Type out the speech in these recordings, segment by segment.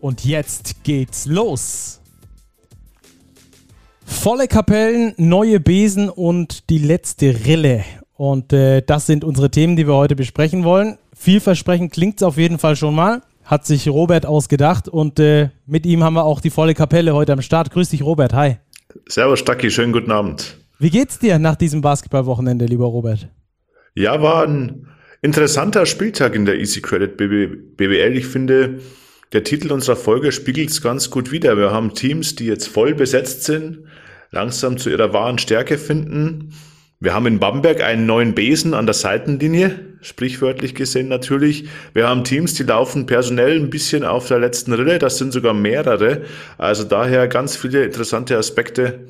Und jetzt geht's los. Volle Kapellen, neue Besen und die letzte Rille. Und äh, das sind unsere Themen, die wir heute besprechen wollen. Vielversprechend klingt es auf jeden Fall schon mal. Hat sich Robert ausgedacht und äh, mit ihm haben wir auch die volle Kapelle heute am Start. Grüß dich, Robert. Hi. Servus, Stacki. Schönen guten Abend. Wie geht's dir nach diesem Basketballwochenende, lieber Robert? Ja, war ein interessanter Spieltag in der Easy Credit BBL. Ich finde, der Titel unserer Folge spiegelt es ganz gut wider. Wir haben Teams, die jetzt voll besetzt sind, langsam zu ihrer wahren Stärke finden. Wir haben in Bamberg einen neuen Besen an der Seitenlinie, sprichwörtlich gesehen natürlich. Wir haben Teams, die laufen personell ein bisschen auf der letzten Rille, das sind sogar mehrere. Also daher ganz viele interessante Aspekte,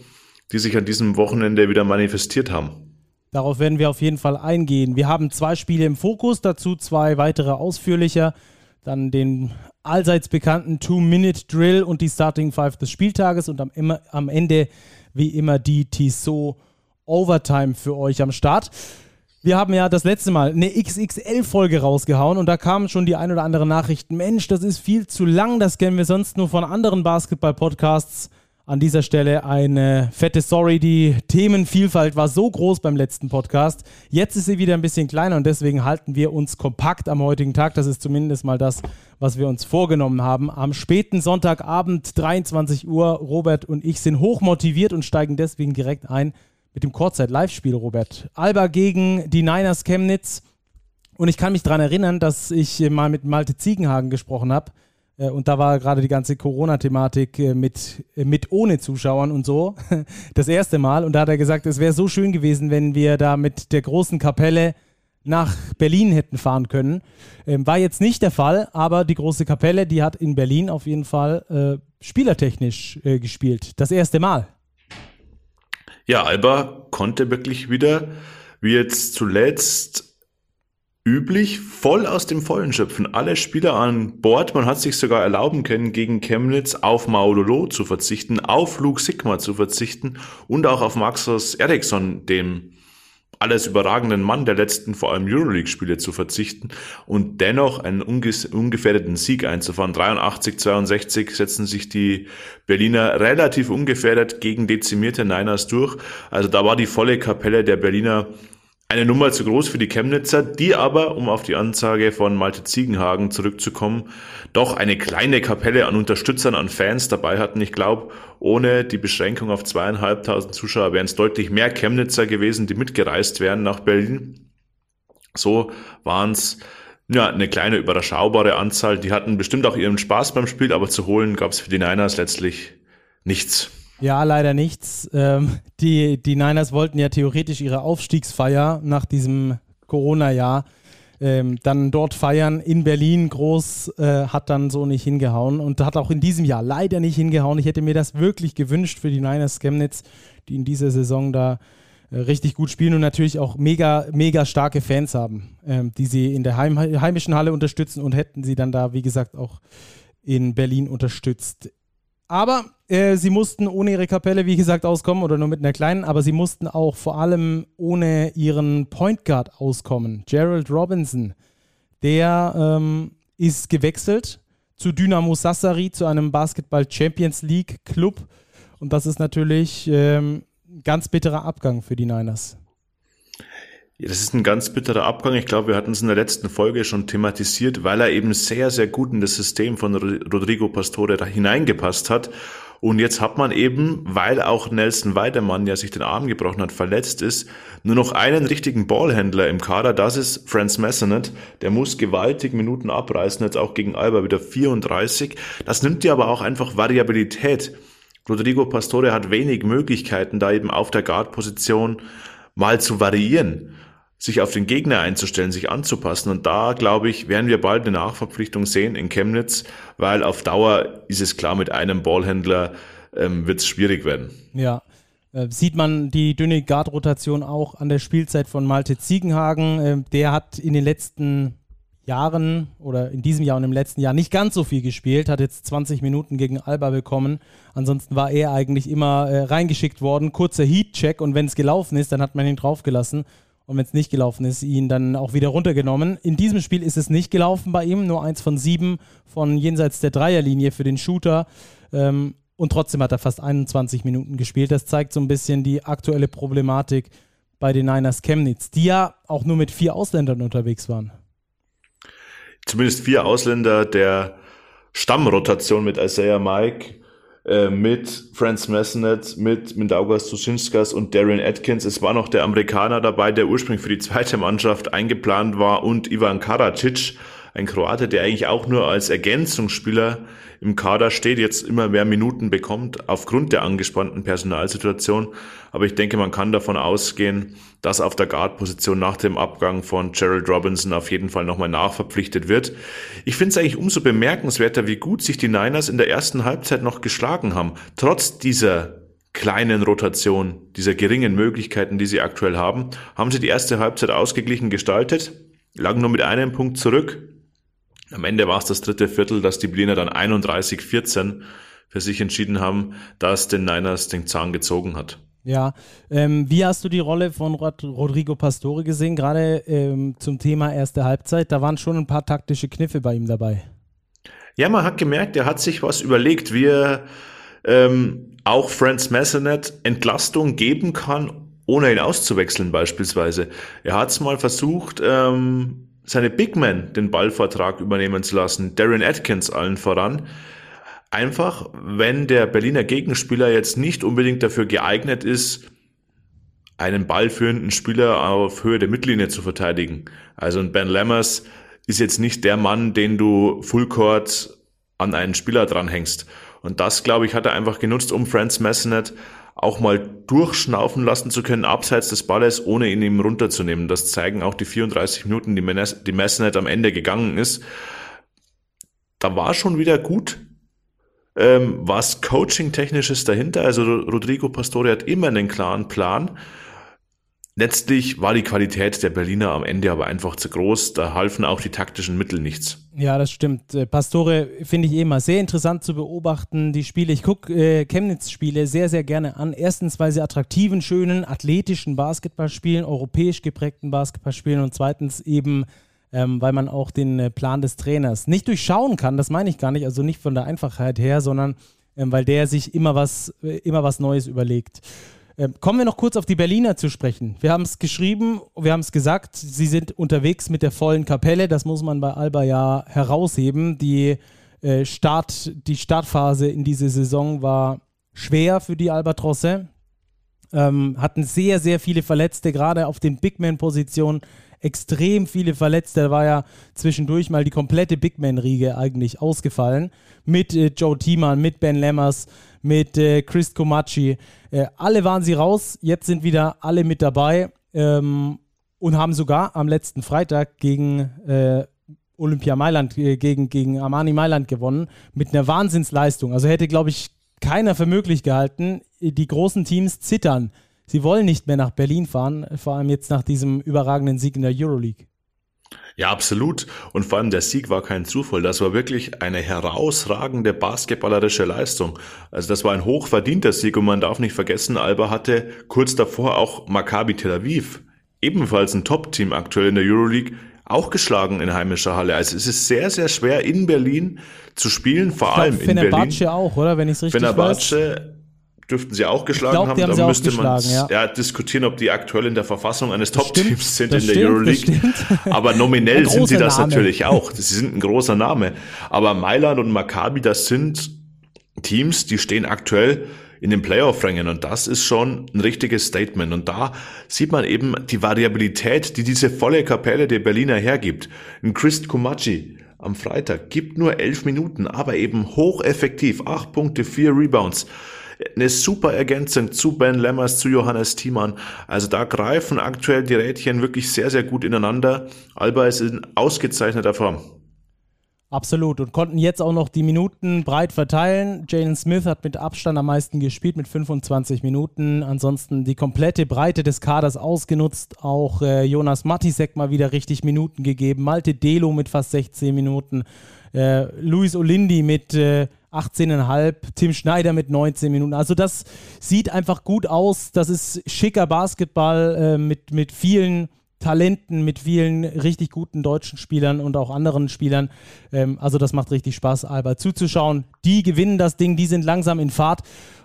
die sich an diesem Wochenende wieder manifestiert haben. Darauf werden wir auf jeden Fall eingehen. Wir haben zwei Spiele im Fokus, dazu zwei weitere ausführlicher. Dann den allseits bekannten Two-Minute-Drill und die Starting Five des Spieltages und am, immer, am Ende wie immer die Tissot Overtime für euch am Start. Wir haben ja das letzte Mal eine XXL-Folge rausgehauen und da kamen schon die ein oder andere Nachricht. Mensch, das ist viel zu lang, das kennen wir sonst nur von anderen Basketball-Podcasts. An dieser Stelle eine fette Sorry. Die Themenvielfalt war so groß beim letzten Podcast. Jetzt ist sie wieder ein bisschen kleiner und deswegen halten wir uns kompakt am heutigen Tag. Das ist zumindest mal das, was wir uns vorgenommen haben. Am späten Sonntagabend, 23 Uhr, Robert und ich sind hochmotiviert und steigen deswegen direkt ein mit dem Kurzzeit-Live-Spiel, Robert. Alba gegen die Niners Chemnitz. Und ich kann mich daran erinnern, dass ich mal mit Malte Ziegenhagen gesprochen habe und da war gerade die ganze Corona-Thematik äh, mit, äh, mit ohne Zuschauern und so. Das erste Mal. Und da hat er gesagt, es wäre so schön gewesen, wenn wir da mit der großen Kapelle nach Berlin hätten fahren können. Ähm, war jetzt nicht der Fall, aber die große Kapelle, die hat in Berlin auf jeden Fall äh, spielertechnisch äh, gespielt. Das erste Mal. Ja, Alba konnte wirklich wieder, wie jetzt zuletzt, üblich, voll aus dem Vollen schöpfen. Alle Spieler an Bord. Man hat sich sogar erlauben können, gegen Chemnitz auf Maulolo zu verzichten, auf Luke Sigma zu verzichten und auch auf Maxos Eriksson, dem alles überragenden Mann der letzten, vor allem Euroleague-Spiele zu verzichten und dennoch einen ungefährdeten Sieg einzufahren. 83, 62 setzen sich die Berliner relativ ungefährdet gegen dezimierte Niners durch. Also da war die volle Kapelle der Berliner eine Nummer zu groß für die Chemnitzer, die aber, um auf die Ansage von Malte Ziegenhagen zurückzukommen, doch eine kleine Kapelle an Unterstützern, an Fans dabei hatten. Ich glaube, ohne die Beschränkung auf zweieinhalbtausend Zuschauer wären es deutlich mehr Chemnitzer gewesen, die mitgereist wären nach Berlin. So waren es ja, eine kleine überschaubare Anzahl. Die hatten bestimmt auch ihren Spaß beim Spiel, aber zu holen gab es für die Niners letztlich nichts. Ja, leider nichts. Ähm, die, die Niners wollten ja theoretisch ihre Aufstiegsfeier nach diesem Corona-Jahr ähm, dann dort feiern in Berlin groß, äh, hat dann so nicht hingehauen und hat auch in diesem Jahr leider nicht hingehauen. Ich hätte mir das wirklich gewünscht für die Niners Chemnitz, die in dieser Saison da äh, richtig gut spielen und natürlich auch mega, mega starke Fans haben, ähm, die sie in der Heim heimischen Halle unterstützen und hätten sie dann da, wie gesagt, auch in Berlin unterstützt. Aber äh, sie mussten ohne ihre Kapelle, wie gesagt, auskommen oder nur mit einer kleinen, aber sie mussten auch vor allem ohne ihren Point Guard auskommen. Gerald Robinson, der ähm, ist gewechselt zu Dynamo Sassari, zu einem Basketball Champions League Club. Und das ist natürlich ähm, ganz bitterer Abgang für die Niners. Ja, das ist ein ganz bitterer Abgang. Ich glaube, wir hatten es in der letzten Folge schon thematisiert, weil er eben sehr, sehr gut in das System von Rodrigo Pastore da hineingepasst hat. Und jetzt hat man eben, weil auch Nelson Weidemann ja sich den Arm gebrochen hat, verletzt ist, nur noch einen richtigen Ballhändler im Kader. Das ist Franz Messenet. Der muss gewaltig Minuten abreißen, jetzt auch gegen Alba wieder 34. Das nimmt dir aber auch einfach Variabilität. Rodrigo Pastore hat wenig Möglichkeiten, da eben auf der Guard-Position mal zu variieren. Sich auf den Gegner einzustellen, sich anzupassen. Und da, glaube ich, werden wir bald eine Nachverpflichtung sehen in Chemnitz, weil auf Dauer ist es klar, mit einem Ballhändler ähm, wird es schwierig werden. Ja. Äh, sieht man die dünne Guard-Rotation auch an der Spielzeit von Malte Ziegenhagen. Äh, der hat in den letzten Jahren oder in diesem Jahr und im letzten Jahr nicht ganz so viel gespielt, hat jetzt 20 Minuten gegen Alba bekommen. Ansonsten war er eigentlich immer äh, reingeschickt worden. Kurzer Heat-Check und wenn es gelaufen ist, dann hat man ihn draufgelassen. Und wenn es nicht gelaufen ist, ihn dann auch wieder runtergenommen. In diesem Spiel ist es nicht gelaufen bei ihm, nur eins von sieben von jenseits der Dreierlinie für den Shooter. Ähm, und trotzdem hat er fast 21 Minuten gespielt. Das zeigt so ein bisschen die aktuelle Problematik bei den Niners Chemnitz, die ja auch nur mit vier Ausländern unterwegs waren. Zumindest vier Ausländer der Stammrotation mit Isaiah Mike, äh, mit Franz Messenet, mit Mindaugas Tusinskas und Darren Atkins. Es war noch der Amerikaner dabei, der ursprünglich für die zweite Mannschaft eingeplant war und Ivan Karacic, ein Kroate, der eigentlich auch nur als Ergänzungsspieler im Kader steht, jetzt immer mehr Minuten bekommt aufgrund der angespannten Personalsituation. Aber ich denke, man kann davon ausgehen, dass auf der Guard-Position nach dem Abgang von Gerald Robinson auf jeden Fall nochmal nachverpflichtet wird. Ich finde es eigentlich umso bemerkenswerter, wie gut sich die Niners in der ersten Halbzeit noch geschlagen haben. Trotz dieser kleinen Rotation, dieser geringen Möglichkeiten, die sie aktuell haben, haben sie die erste Halbzeit ausgeglichen gestaltet, lagen nur mit einem Punkt zurück am Ende war es das dritte Viertel, dass die Berliner dann 31-14 für sich entschieden haben, dass den Niners den Zahn gezogen hat. Ja, ähm, wie hast du die Rolle von Rod Rodrigo Pastore gesehen, gerade ähm, zum Thema erste Halbzeit? Da waren schon ein paar taktische Kniffe bei ihm dabei. Ja, man hat gemerkt, er hat sich was überlegt, wie er ähm, auch Franz Messenet Entlastung geben kann, ohne ihn auszuwechseln beispielsweise. Er hat es mal versucht, ähm, seine Big Men den Ballvortrag übernehmen zu lassen, Darren Atkins allen voran. Einfach, wenn der Berliner Gegenspieler jetzt nicht unbedingt dafür geeignet ist, einen ballführenden Spieler auf Höhe der Mittellinie zu verteidigen. Also ein Ben Lammers ist jetzt nicht der Mann, den du Fullcourt an einen Spieler dranhängst. Und das, glaube ich, hat er einfach genutzt, um Franz Messenet auch mal durchschnaufen lassen zu können, abseits des Balles, ohne ihn ihm runterzunehmen. Das zeigen auch die 34 Minuten, die, Menes, die Messenet am Ende gegangen ist. Da war schon wieder gut ähm, was Coaching-technisches dahinter. Also Rodrigo Pastore hat immer einen klaren Plan Letztlich war die Qualität der Berliner am Ende aber einfach zu groß. Da halfen auch die taktischen Mittel nichts. Ja, das stimmt. Äh, Pastore finde ich eh immer sehr interessant zu beobachten. Die Spiele, ich gucke äh, Chemnitz-Spiele sehr, sehr gerne an. Erstens, weil sie attraktiven, schönen, athletischen Basketball spielen, europäisch geprägten Basketball spielen und zweitens eben, ähm, weil man auch den äh, Plan des Trainers nicht durchschauen kann. Das meine ich gar nicht, also nicht von der Einfachheit her, sondern ähm, weil der sich immer was, äh, immer was Neues überlegt. Ähm, kommen wir noch kurz auf die Berliner zu sprechen. Wir haben es geschrieben, wir haben es gesagt, sie sind unterwegs mit der vollen Kapelle. Das muss man bei Alba ja herausheben. Die, äh, Start, die Startphase in diese Saison war schwer für die Albatrosse. Ähm, hatten sehr, sehr viele Verletzte, gerade auf den Bigman-Positionen extrem viele Verletzte. Da war ja zwischendurch mal die komplette Bigman-Riege eigentlich ausgefallen. Mit äh, Joe Thiemann, mit Ben Lemmers, mit äh, Chris Comacci. Äh, alle waren sie raus, jetzt sind wieder alle mit dabei ähm, und haben sogar am letzten Freitag gegen äh, Olympia Mailand, äh, gegen, gegen Armani Mailand gewonnen, mit einer Wahnsinnsleistung. Also hätte, glaube ich, keiner für möglich gehalten. Die großen Teams zittern. Sie wollen nicht mehr nach Berlin fahren, vor allem jetzt nach diesem überragenden Sieg in der Euroleague. Ja, absolut. Und vor allem der Sieg war kein Zufall. Das war wirklich eine herausragende basketballerische Leistung. Also das war ein hochverdienter Sieg und man darf nicht vergessen, Alba hatte kurz davor auch Maccabi Tel Aviv, ebenfalls ein Top-Team aktuell in der Euroleague, auch geschlagen in heimischer Halle. Also es ist sehr, sehr schwer in Berlin zu spielen, vor allem in Berlin. Fenerbahce auch, oder? Wenn ich es richtig Fenerbahce weiß dürften sie auch geschlagen glaub, haben. Da müsste man ja. ja. diskutieren, ob die aktuell in der Verfassung eines Top-Teams sind in der stimmt, Euroleague. Aber nominell sind sie das Name. natürlich auch. Sie sind ein großer Name. Aber Mailand und Maccabi, das sind Teams, die stehen aktuell in den Playoff-Rängen und das ist schon ein richtiges Statement. Und da sieht man eben die Variabilität, die diese volle Kapelle der Berliner hergibt. Ein Chris Kumachi am Freitag gibt nur elf Minuten, aber eben hocheffektiv. Acht Punkte, vier Rebounds eine super Ergänzung zu Ben Lemmers, zu Johannes Thiemann. Also da greifen aktuell die Rädchen wirklich sehr, sehr gut ineinander. Alba ist in ausgezeichneter Form. Absolut. Und konnten jetzt auch noch die Minuten breit verteilen. Jalen Smith hat mit Abstand am meisten gespielt, mit 25 Minuten. Ansonsten die komplette Breite des Kaders ausgenutzt. Auch äh, Jonas Matisek mal wieder richtig Minuten gegeben. Malte Delo mit fast 16 Minuten. Äh, Luis Olindi mit äh, 18,5. Tim Schneider mit 19 Minuten. Also das sieht einfach gut aus. Das ist schicker Basketball äh, mit, mit vielen Talenten, mit vielen richtig guten deutschen Spielern und auch anderen Spielern. Ähm, also das macht richtig Spaß, Alba zuzuschauen. Die gewinnen das Ding, die sind langsam in Fahrt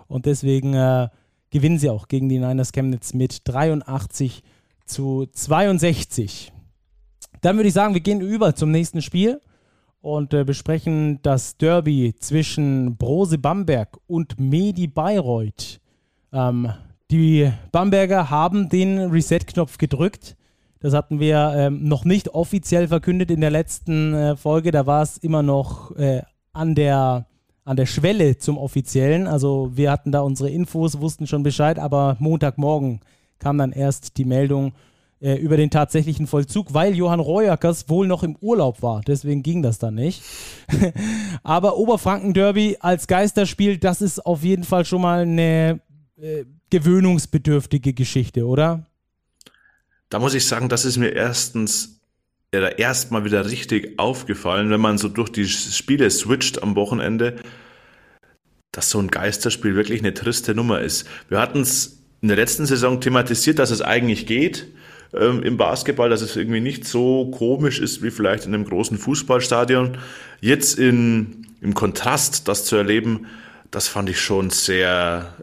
und deswegen äh, gewinnen sie auch gegen die Niners Chemnitz mit 83 zu 62. Dann würde ich sagen, wir gehen über zum nächsten Spiel und äh, besprechen das Derby zwischen Brose Bamberg und Medi Bayreuth. Ähm, die Bamberger haben den Reset-Knopf gedrückt das hatten wir ähm, noch nicht offiziell verkündet in der letzten äh, Folge. Da war es immer noch äh, an, der, an der Schwelle zum Offiziellen. Also wir hatten da unsere Infos, wussten schon Bescheid, aber Montagmorgen kam dann erst die Meldung äh, über den tatsächlichen Vollzug, weil Johann Royackers wohl noch im Urlaub war. Deswegen ging das dann nicht. aber Oberfranken-Derby als Geisterspiel, das ist auf jeden Fall schon mal eine äh, gewöhnungsbedürftige Geschichte, oder? Da muss ich sagen, das ist mir erstens ja, erstmal wieder richtig aufgefallen, wenn man so durch die Spiele switcht am Wochenende, dass so ein Geisterspiel wirklich eine triste Nummer ist. Wir hatten es in der letzten Saison thematisiert, dass es eigentlich geht ähm, im Basketball, dass es irgendwie nicht so komisch ist wie vielleicht in einem großen Fußballstadion. Jetzt in, im Kontrast das zu erleben, das fand ich schon sehr,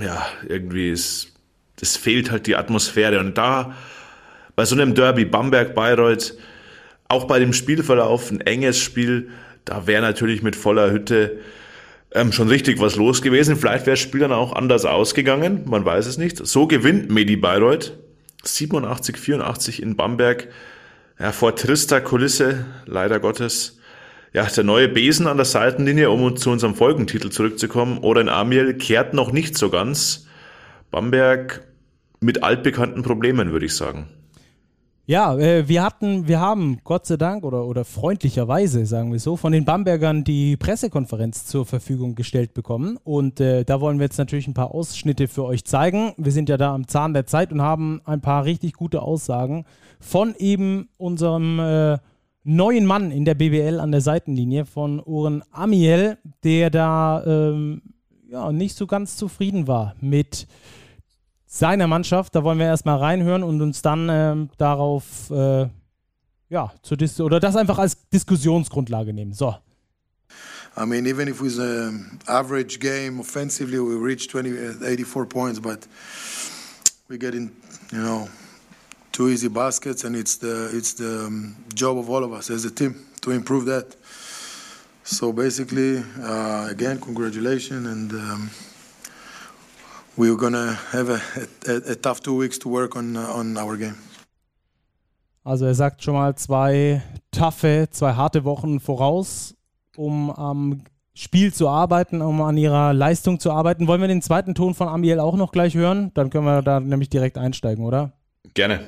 ja, irgendwie ist, das fehlt halt die Atmosphäre. Und da bei so einem Derby Bamberg-Bayreuth, auch bei dem Spielverlauf ein enges Spiel, da wäre natürlich mit voller Hütte ähm, schon richtig was los gewesen. Vielleicht wäre das Spiel dann auch anders ausgegangen, man weiß es nicht. So gewinnt Medi Bayreuth 87, 84 in Bamberg. Ja, vor trister Kulisse, leider Gottes. Ja, der neue Besen an der Seitenlinie, um zu unserem Folgentitel zurückzukommen. Oren Amiel kehrt noch nicht so ganz. Bamberg mit altbekannten Problemen, würde ich sagen. Ja, äh, wir hatten, wir haben Gott sei Dank oder, oder freundlicherweise, sagen wir so, von den Bambergern die Pressekonferenz zur Verfügung gestellt bekommen. Und äh, da wollen wir jetzt natürlich ein paar Ausschnitte für euch zeigen. Wir sind ja da am Zahn der Zeit und haben ein paar richtig gute Aussagen von eben unserem äh, neuen Mann in der BBL an der Seitenlinie, von Oren Amiel, der da ähm, ja, nicht so ganz zufrieden war mit seiner Mannschaft. Da wollen wir erstmal reinhören und uns dann ähm, darauf, äh, ja, zu dis oder das einfach als Diskussionsgrundlage nehmen. So. I mean, even if it was an average game offensively, we reached 20, 84 points, but we get in, you know, two easy baskets, and it's the it's the job of all of us as a team to improve that. So basically, uh, again, congratulations and. Um, we're gonna have a, a, a, tough two weeks to work on, uh, on our game. Also er sagt schon mal zwei taffe, zwei harte Wochen voraus, um am Spiel zu arbeiten, um an ihrer Leistung zu arbeiten. Wollen wir den zweiten Ton von Amiel auch noch gleich hören? Dann können wir da nämlich direkt einsteigen, oder? Gerne.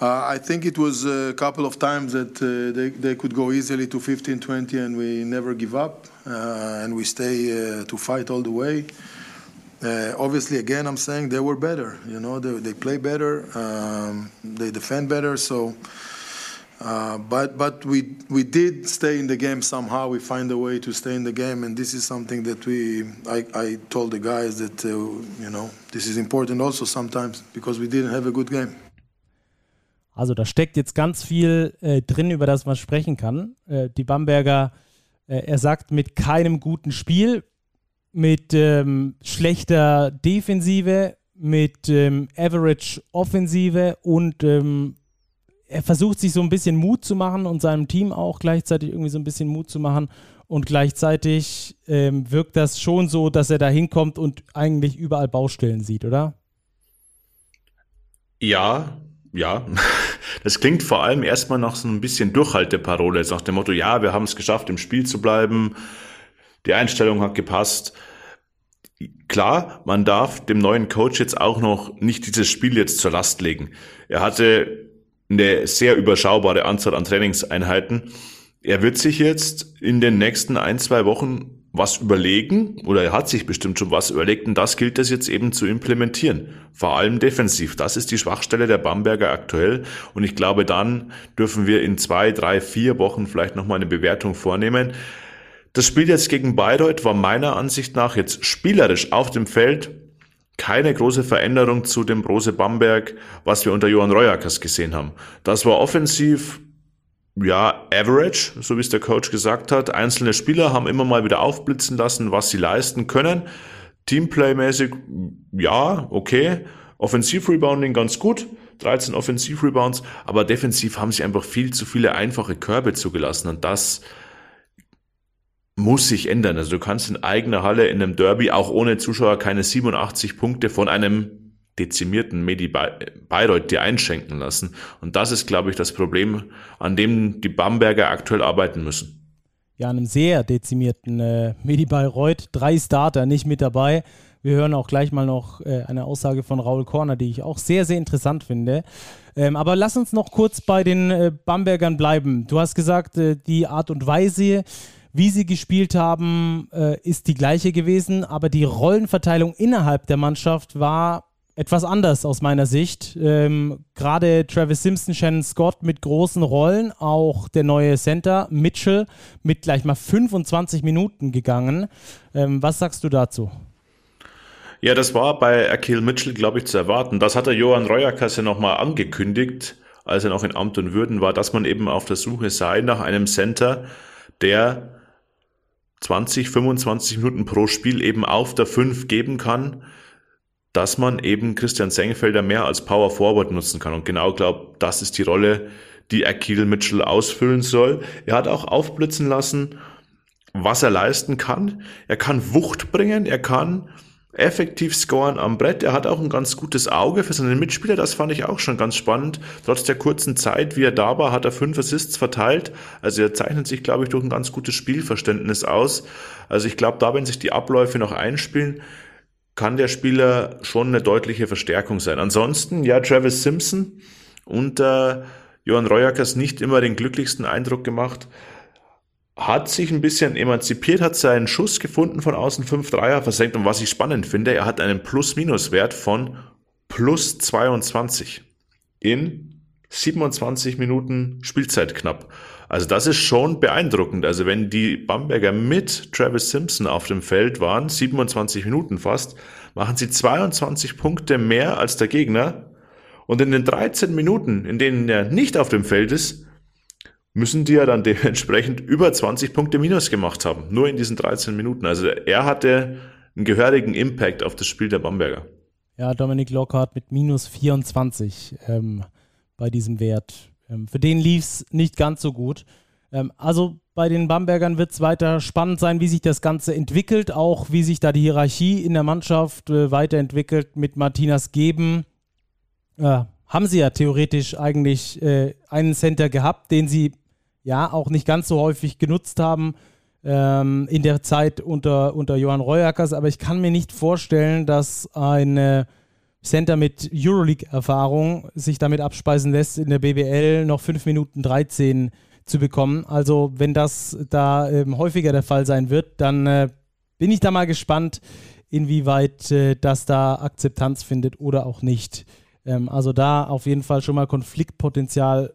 Uh, I think it was a couple of times that uh, they, they could go easily to 15, 20 and we never give up uh, and we stay uh, to fight all the way. Uh, obviously, again, I'm saying they were better. You know, they, they play better, um, they defend better. So, uh, but but we we did stay in the game somehow. We find a way to stay in the game, and this is something that we. I, I told the guys that uh, you know this is important also sometimes because we didn't have a good game. Also da steckt jetzt ganz viel äh, drin, über das man sprechen kann. Äh, die Bamberger, äh, er sagt mit keinem guten Spiel mit ähm, schlechter Defensive, mit ähm, Average Offensive und ähm, er versucht sich so ein bisschen Mut zu machen und seinem Team auch gleichzeitig irgendwie so ein bisschen Mut zu machen. Und gleichzeitig ähm, wirkt das schon so, dass er da hinkommt und eigentlich überall Baustellen sieht, oder? Ja, ja. Das klingt vor allem erstmal nach so ein bisschen Durchhalteparole, nach dem Motto, ja, wir haben es geschafft, im Spiel zu bleiben die Einstellung hat gepasst. klar, man darf dem neuen Coach jetzt auch noch nicht dieses Spiel jetzt zur Last legen. Er hatte eine sehr überschaubare Anzahl an Trainingseinheiten. Er wird sich jetzt in den nächsten ein, zwei Wochen was überlegen oder er hat sich bestimmt schon was überlegt und das gilt es jetzt eben zu implementieren. Vor allem defensiv. Das ist die Schwachstelle der Bamberger aktuell und ich glaube, dann dürfen wir in zwei, drei, vier Wochen vielleicht nochmal eine Bewertung vornehmen. Das Spiel jetzt gegen Bayreuth war meiner Ansicht nach jetzt spielerisch auf dem Feld keine große Veränderung zu dem Brose Bamberg, was wir unter Johann Reuerkers gesehen haben. Das war offensiv ja, average, so wie es der Coach gesagt hat. Einzelne Spieler haben immer mal wieder aufblitzen lassen, was sie leisten können. Teamplay-mäßig, ja, okay. Offensiv-Rebounding ganz gut. 13 Offensiv-Rebounds. Aber defensiv haben sie einfach viel zu viele einfache Körbe zugelassen. Und das muss sich ändern. Also du kannst in eigener Halle in einem Derby auch ohne Zuschauer keine 87 Punkte von einem dezimierten Medi Bayreuth dir einschenken lassen. Und das ist, glaube ich, das Problem, an dem die Bamberger aktuell arbeiten müssen. Ja, einem sehr dezimierten äh, Medi Bayreuth. Drei Starter nicht mit dabei. Wir hören auch gleich mal noch äh, eine Aussage von Raul Korner, die ich auch sehr, sehr interessant finde. Ähm, aber lass uns noch kurz bei den äh, Bambergern bleiben. Du hast gesagt, äh, die Art und Weise, wie sie gespielt haben, äh, ist die gleiche gewesen, aber die Rollenverteilung innerhalb der Mannschaft war etwas anders aus meiner Sicht. Ähm, Gerade Travis Simpson, Shannon Scott mit großen Rollen, auch der neue Center Mitchell mit gleich mal 25 Minuten gegangen. Ähm, was sagst du dazu? Ja, das war bei Akil Mitchell, glaube ich, zu erwarten. Das hat der Johann Reuerkasse nochmal angekündigt, als er noch in Amt und Würden war, dass man eben auf der Suche sei nach einem Center, der 20, 25 Minuten pro Spiel eben auf der 5 geben kann dass man eben Christian Sengefelder mehr als Power Forward nutzen kann. Und genau glaube, das ist die Rolle, die Akil Mitchell ausfüllen soll. Er hat auch aufblitzen lassen, was er leisten kann. Er kann Wucht bringen, er kann effektiv scoren am Brett. Er hat auch ein ganz gutes Auge für seine Mitspieler. Das fand ich auch schon ganz spannend. Trotz der kurzen Zeit, wie er da war, hat er fünf Assists verteilt. Also er zeichnet sich, glaube ich, durch ein ganz gutes Spielverständnis aus. Also ich glaube, da, wenn sich die Abläufe noch einspielen, kann der Spieler schon eine deutliche Verstärkung sein. Ansonsten, ja, Travis Simpson und äh, Johann Reuerkers nicht immer den glücklichsten Eindruck gemacht. Hat sich ein bisschen emanzipiert, hat seinen Schuss gefunden von außen 5 Dreier versenkt und was ich spannend finde, er hat einen Plus-Minus-Wert von plus 22 in 27 Minuten Spielzeit knapp. Also das ist schon beeindruckend. Also wenn die Bamberger mit Travis Simpson auf dem Feld waren, 27 Minuten fast, machen sie 22 Punkte mehr als der Gegner. Und in den 13 Minuten, in denen er nicht auf dem Feld ist, müssen die ja dann dementsprechend über 20 Punkte minus gemacht haben. Nur in diesen 13 Minuten. Also er hatte einen gehörigen Impact auf das Spiel der Bamberger. Ja, Dominik Lockhart mit minus 24 ähm, bei diesem Wert. Ähm, für den lief es nicht ganz so gut. Ähm, also bei den Bambergern wird es weiter spannend sein, wie sich das Ganze entwickelt, auch wie sich da die Hierarchie in der Mannschaft äh, weiterentwickelt mit Martinas Geben. Äh, haben sie ja theoretisch eigentlich äh, einen Center gehabt, den sie ja auch nicht ganz so häufig genutzt haben ähm, in der Zeit unter, unter Johann Reuerkers, aber ich kann mir nicht vorstellen, dass eine Center mit Euroleague-Erfahrung sich damit abspeisen lässt, in der BBL noch 5 Minuten 13 zu bekommen. Also wenn das da ähm, häufiger der Fall sein wird, dann äh, bin ich da mal gespannt, inwieweit äh, das da Akzeptanz findet oder auch nicht. Ähm, also da auf jeden Fall schon mal Konfliktpotenzial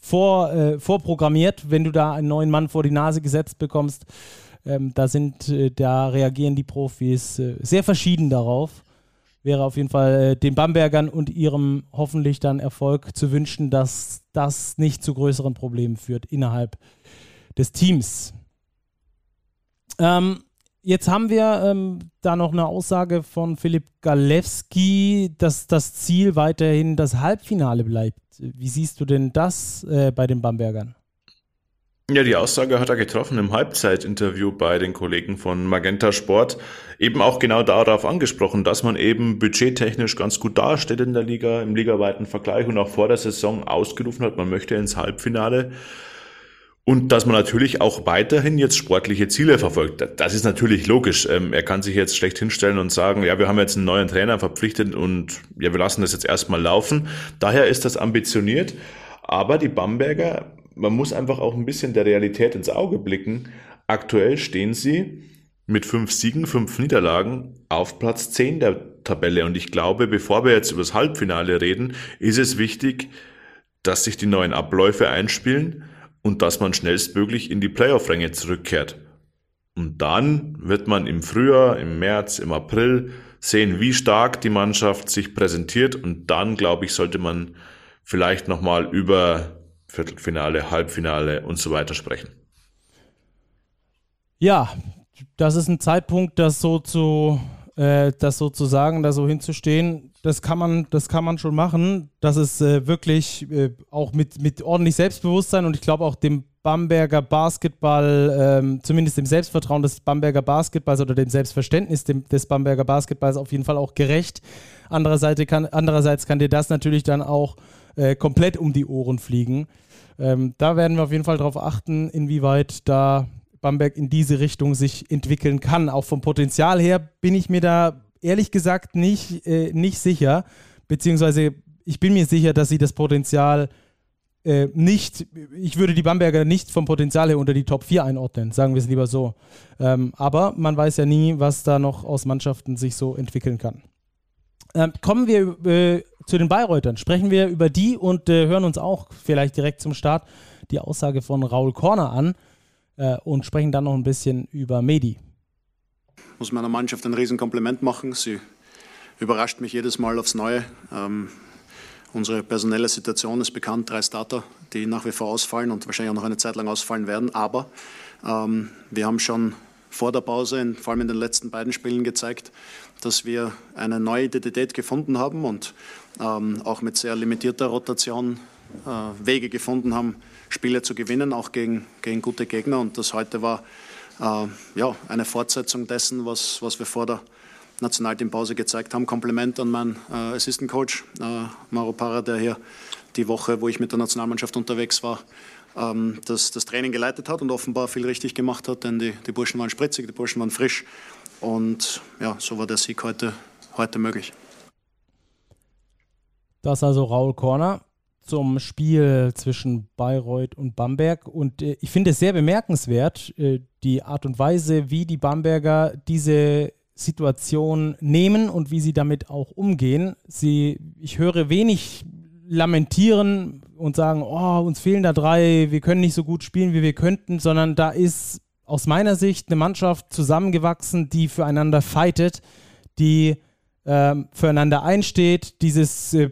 vor, äh, vorprogrammiert, wenn du da einen neuen Mann vor die Nase gesetzt bekommst. Ähm, da sind, äh, da reagieren die Profis äh, sehr verschieden darauf wäre auf jeden Fall äh, den Bambergern und ihrem hoffentlich dann Erfolg zu wünschen, dass das nicht zu größeren Problemen führt innerhalb des Teams. Ähm, jetzt haben wir ähm, da noch eine Aussage von Philipp Galewski, dass das Ziel weiterhin das Halbfinale bleibt. Wie siehst du denn das äh, bei den Bambergern? Ja, die Aussage hat er getroffen im Halbzeitinterview bei den Kollegen von Magenta Sport. Eben auch genau darauf angesprochen, dass man eben budgettechnisch ganz gut dasteht in der Liga, im ligaweiten Vergleich und auch vor der Saison ausgerufen hat, man möchte ins Halbfinale. Und dass man natürlich auch weiterhin jetzt sportliche Ziele verfolgt. Das ist natürlich logisch. Ähm, er kann sich jetzt schlecht hinstellen und sagen, ja, wir haben jetzt einen neuen Trainer verpflichtet und ja, wir lassen das jetzt erstmal laufen. Daher ist das ambitioniert. Aber die Bamberger, man muss einfach auch ein bisschen der Realität ins Auge blicken. Aktuell stehen sie mit fünf Siegen, fünf Niederlagen auf Platz zehn der Tabelle. Und ich glaube, bevor wir jetzt über das Halbfinale reden, ist es wichtig, dass sich die neuen Abläufe einspielen und dass man schnellstmöglich in die Playoff-Ränge zurückkehrt. Und dann wird man im Frühjahr, im März, im April sehen, wie stark die Mannschaft sich präsentiert und dann, glaube ich, sollte man vielleicht nochmal über Viertelfinale, Halbfinale und so weiter sprechen. Ja, das ist ein Zeitpunkt, das so zu, äh, das sozusagen da so hinzustehen, das kann man, das kann man schon machen. Das ist äh, wirklich äh, auch mit, mit ordentlich Selbstbewusstsein und ich glaube auch dem Bamberger Basketball, ähm, zumindest dem Selbstvertrauen des Bamberger Basketballs oder dem Selbstverständnis dem, des Bamberger Basketballs auf jeden Fall auch gerecht. Andererseits kann, andererseits kann dir das natürlich dann auch äh, komplett um die Ohren fliegen. Ähm, da werden wir auf jeden Fall darauf achten, inwieweit da Bamberg in diese Richtung sich entwickeln kann. Auch vom Potenzial her bin ich mir da ehrlich gesagt nicht, äh, nicht sicher, beziehungsweise ich bin mir sicher, dass sie das Potenzial äh, nicht, ich würde die Bamberger nicht vom Potenzial her unter die Top 4 einordnen, sagen wir es lieber so. Ähm, aber man weiß ja nie, was da noch aus Mannschaften sich so entwickeln kann. Ähm, kommen wir äh, zu den Bayreutern. Sprechen wir über die und äh, hören uns auch vielleicht direkt zum Start die Aussage von Raul Korner an äh, und sprechen dann noch ein bisschen über Medi muss meiner Mannschaft ein Riesenkompliment machen. Sie überrascht mich jedes Mal aufs Neue. Ähm, unsere personelle Situation ist bekannt, drei Starter, die nach wie vor ausfallen und wahrscheinlich auch noch eine Zeit lang ausfallen werden. Aber ähm, wir haben schon vor der Pause, in, vor allem in den letzten beiden Spielen, gezeigt, dass wir eine neue Identität gefunden haben und ähm, auch mit sehr limitierter Rotation äh, Wege gefunden haben, Spiele zu gewinnen, auch gegen, gegen gute Gegner. Und das heute war äh, ja, eine Fortsetzung dessen, was, was wir vor der Nationalteampause gezeigt haben. Kompliment an meinen äh, Assistant Coach äh, Mauro Parra, der hier die Woche, wo ich mit der Nationalmannschaft unterwegs war, ähm, das, das Training geleitet hat und offenbar viel richtig gemacht hat, denn die, die Burschen waren spritzig, die Burschen waren frisch und ja, so war der Sieg heute, heute möglich. Das also Raul Korner zum Spiel zwischen Bayreuth und Bamberg. Und äh, ich finde es sehr bemerkenswert, äh, die Art und Weise, wie die Bamberger diese Situation nehmen und wie sie damit auch umgehen. Sie, ich höre wenig lamentieren und sagen, oh, uns fehlen da drei, wir können nicht so gut spielen, wie wir könnten, sondern da ist aus meiner Sicht eine Mannschaft zusammengewachsen, die füreinander fightet, die äh, füreinander einsteht, dieses äh,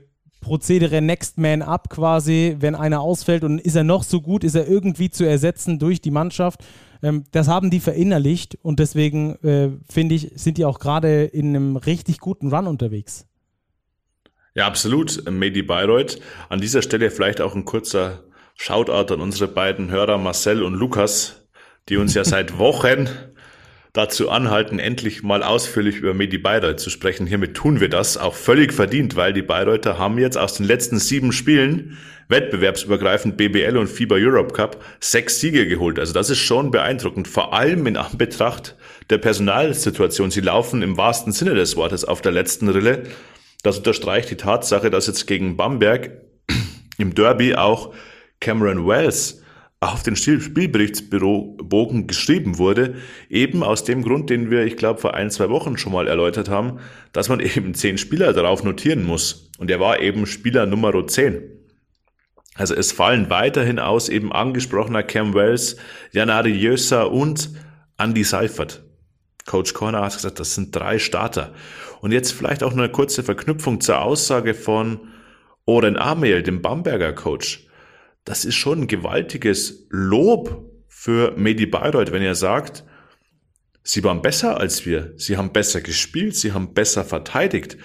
Prozedere Next Man Up quasi, wenn einer ausfällt und ist er noch so gut, ist er irgendwie zu ersetzen durch die Mannschaft. Ähm, das haben die verinnerlicht und deswegen äh, finde ich, sind die auch gerade in einem richtig guten Run unterwegs. Ja, absolut. Medi Bayreuth. An dieser Stelle vielleicht auch ein kurzer Shoutout an unsere beiden Hörer Marcel und Lukas, die uns ja seit Wochen dazu anhalten, endlich mal ausführlich über Medi Bayreuth zu sprechen. Hiermit tun wir das auch völlig verdient, weil die Bayreuther haben jetzt aus den letzten sieben Spielen wettbewerbsübergreifend BBL und FIBA Europe Cup sechs Siege geholt. Also das ist schon beeindruckend, vor allem in Anbetracht der Personalsituation. Sie laufen im wahrsten Sinne des Wortes auf der letzten Rille. Das unterstreicht die Tatsache, dass jetzt gegen Bamberg im Derby auch Cameron Wells auf den Spielberichtsbogen geschrieben wurde, eben aus dem Grund, den wir, ich glaube, vor ein, zwei Wochen schon mal erläutert haben, dass man eben zehn Spieler darauf notieren muss. Und er war eben Spieler Nummer 10. Also es fallen weiterhin aus eben angesprochener Cam Wells, Janari Jösser und Andy Seifert. Coach Corner hat gesagt, das sind drei Starter. Und jetzt vielleicht auch noch eine kurze Verknüpfung zur Aussage von Oren Amel, dem Bamberger Coach das ist schon ein gewaltiges Lob für Medi Bayreuth, wenn er sagt, sie waren besser als wir, sie haben besser gespielt, sie haben besser verteidigt.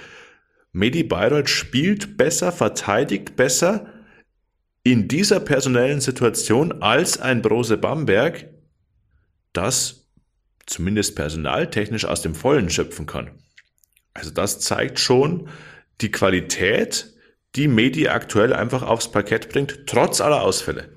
Medi Bayreuth spielt besser, verteidigt besser in dieser personellen Situation als ein Brose Bamberg, das zumindest personaltechnisch aus dem Vollen schöpfen kann. Also das zeigt schon die Qualität die Medi aktuell einfach aufs Parkett bringt, trotz aller Ausfälle.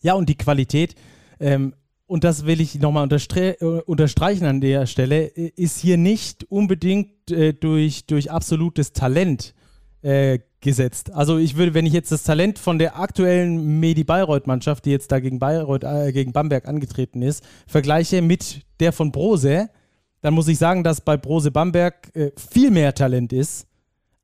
Ja, und die Qualität, ähm, und das will ich nochmal unterstre äh, unterstreichen an der Stelle, ist hier nicht unbedingt äh, durch, durch absolutes Talent äh, gesetzt. Also ich würde, wenn ich jetzt das Talent von der aktuellen Medi Bayreuth-Mannschaft, die jetzt da gegen Bayreuth, äh, gegen Bamberg angetreten ist, vergleiche mit der von Brose, dann muss ich sagen, dass bei Brose Bamberg äh, viel mehr Talent ist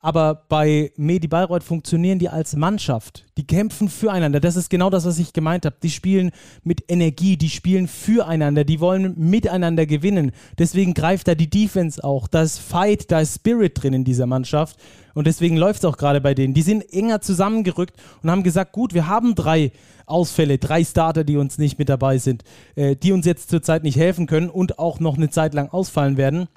aber bei Medi Bayreuth funktionieren die als Mannschaft. Die kämpfen füreinander. Das ist genau das, was ich gemeint habe. Die spielen mit Energie, die spielen füreinander, die wollen miteinander gewinnen. Deswegen greift da die Defense auch. Da ist Fight, da ist Spirit drin in dieser Mannschaft. Und deswegen läuft es auch gerade bei denen. Die sind enger zusammengerückt und haben gesagt, gut, wir haben drei Ausfälle, drei Starter, die uns nicht mit dabei sind, äh, die uns jetzt zurzeit nicht helfen können und auch noch eine Zeit lang ausfallen werden.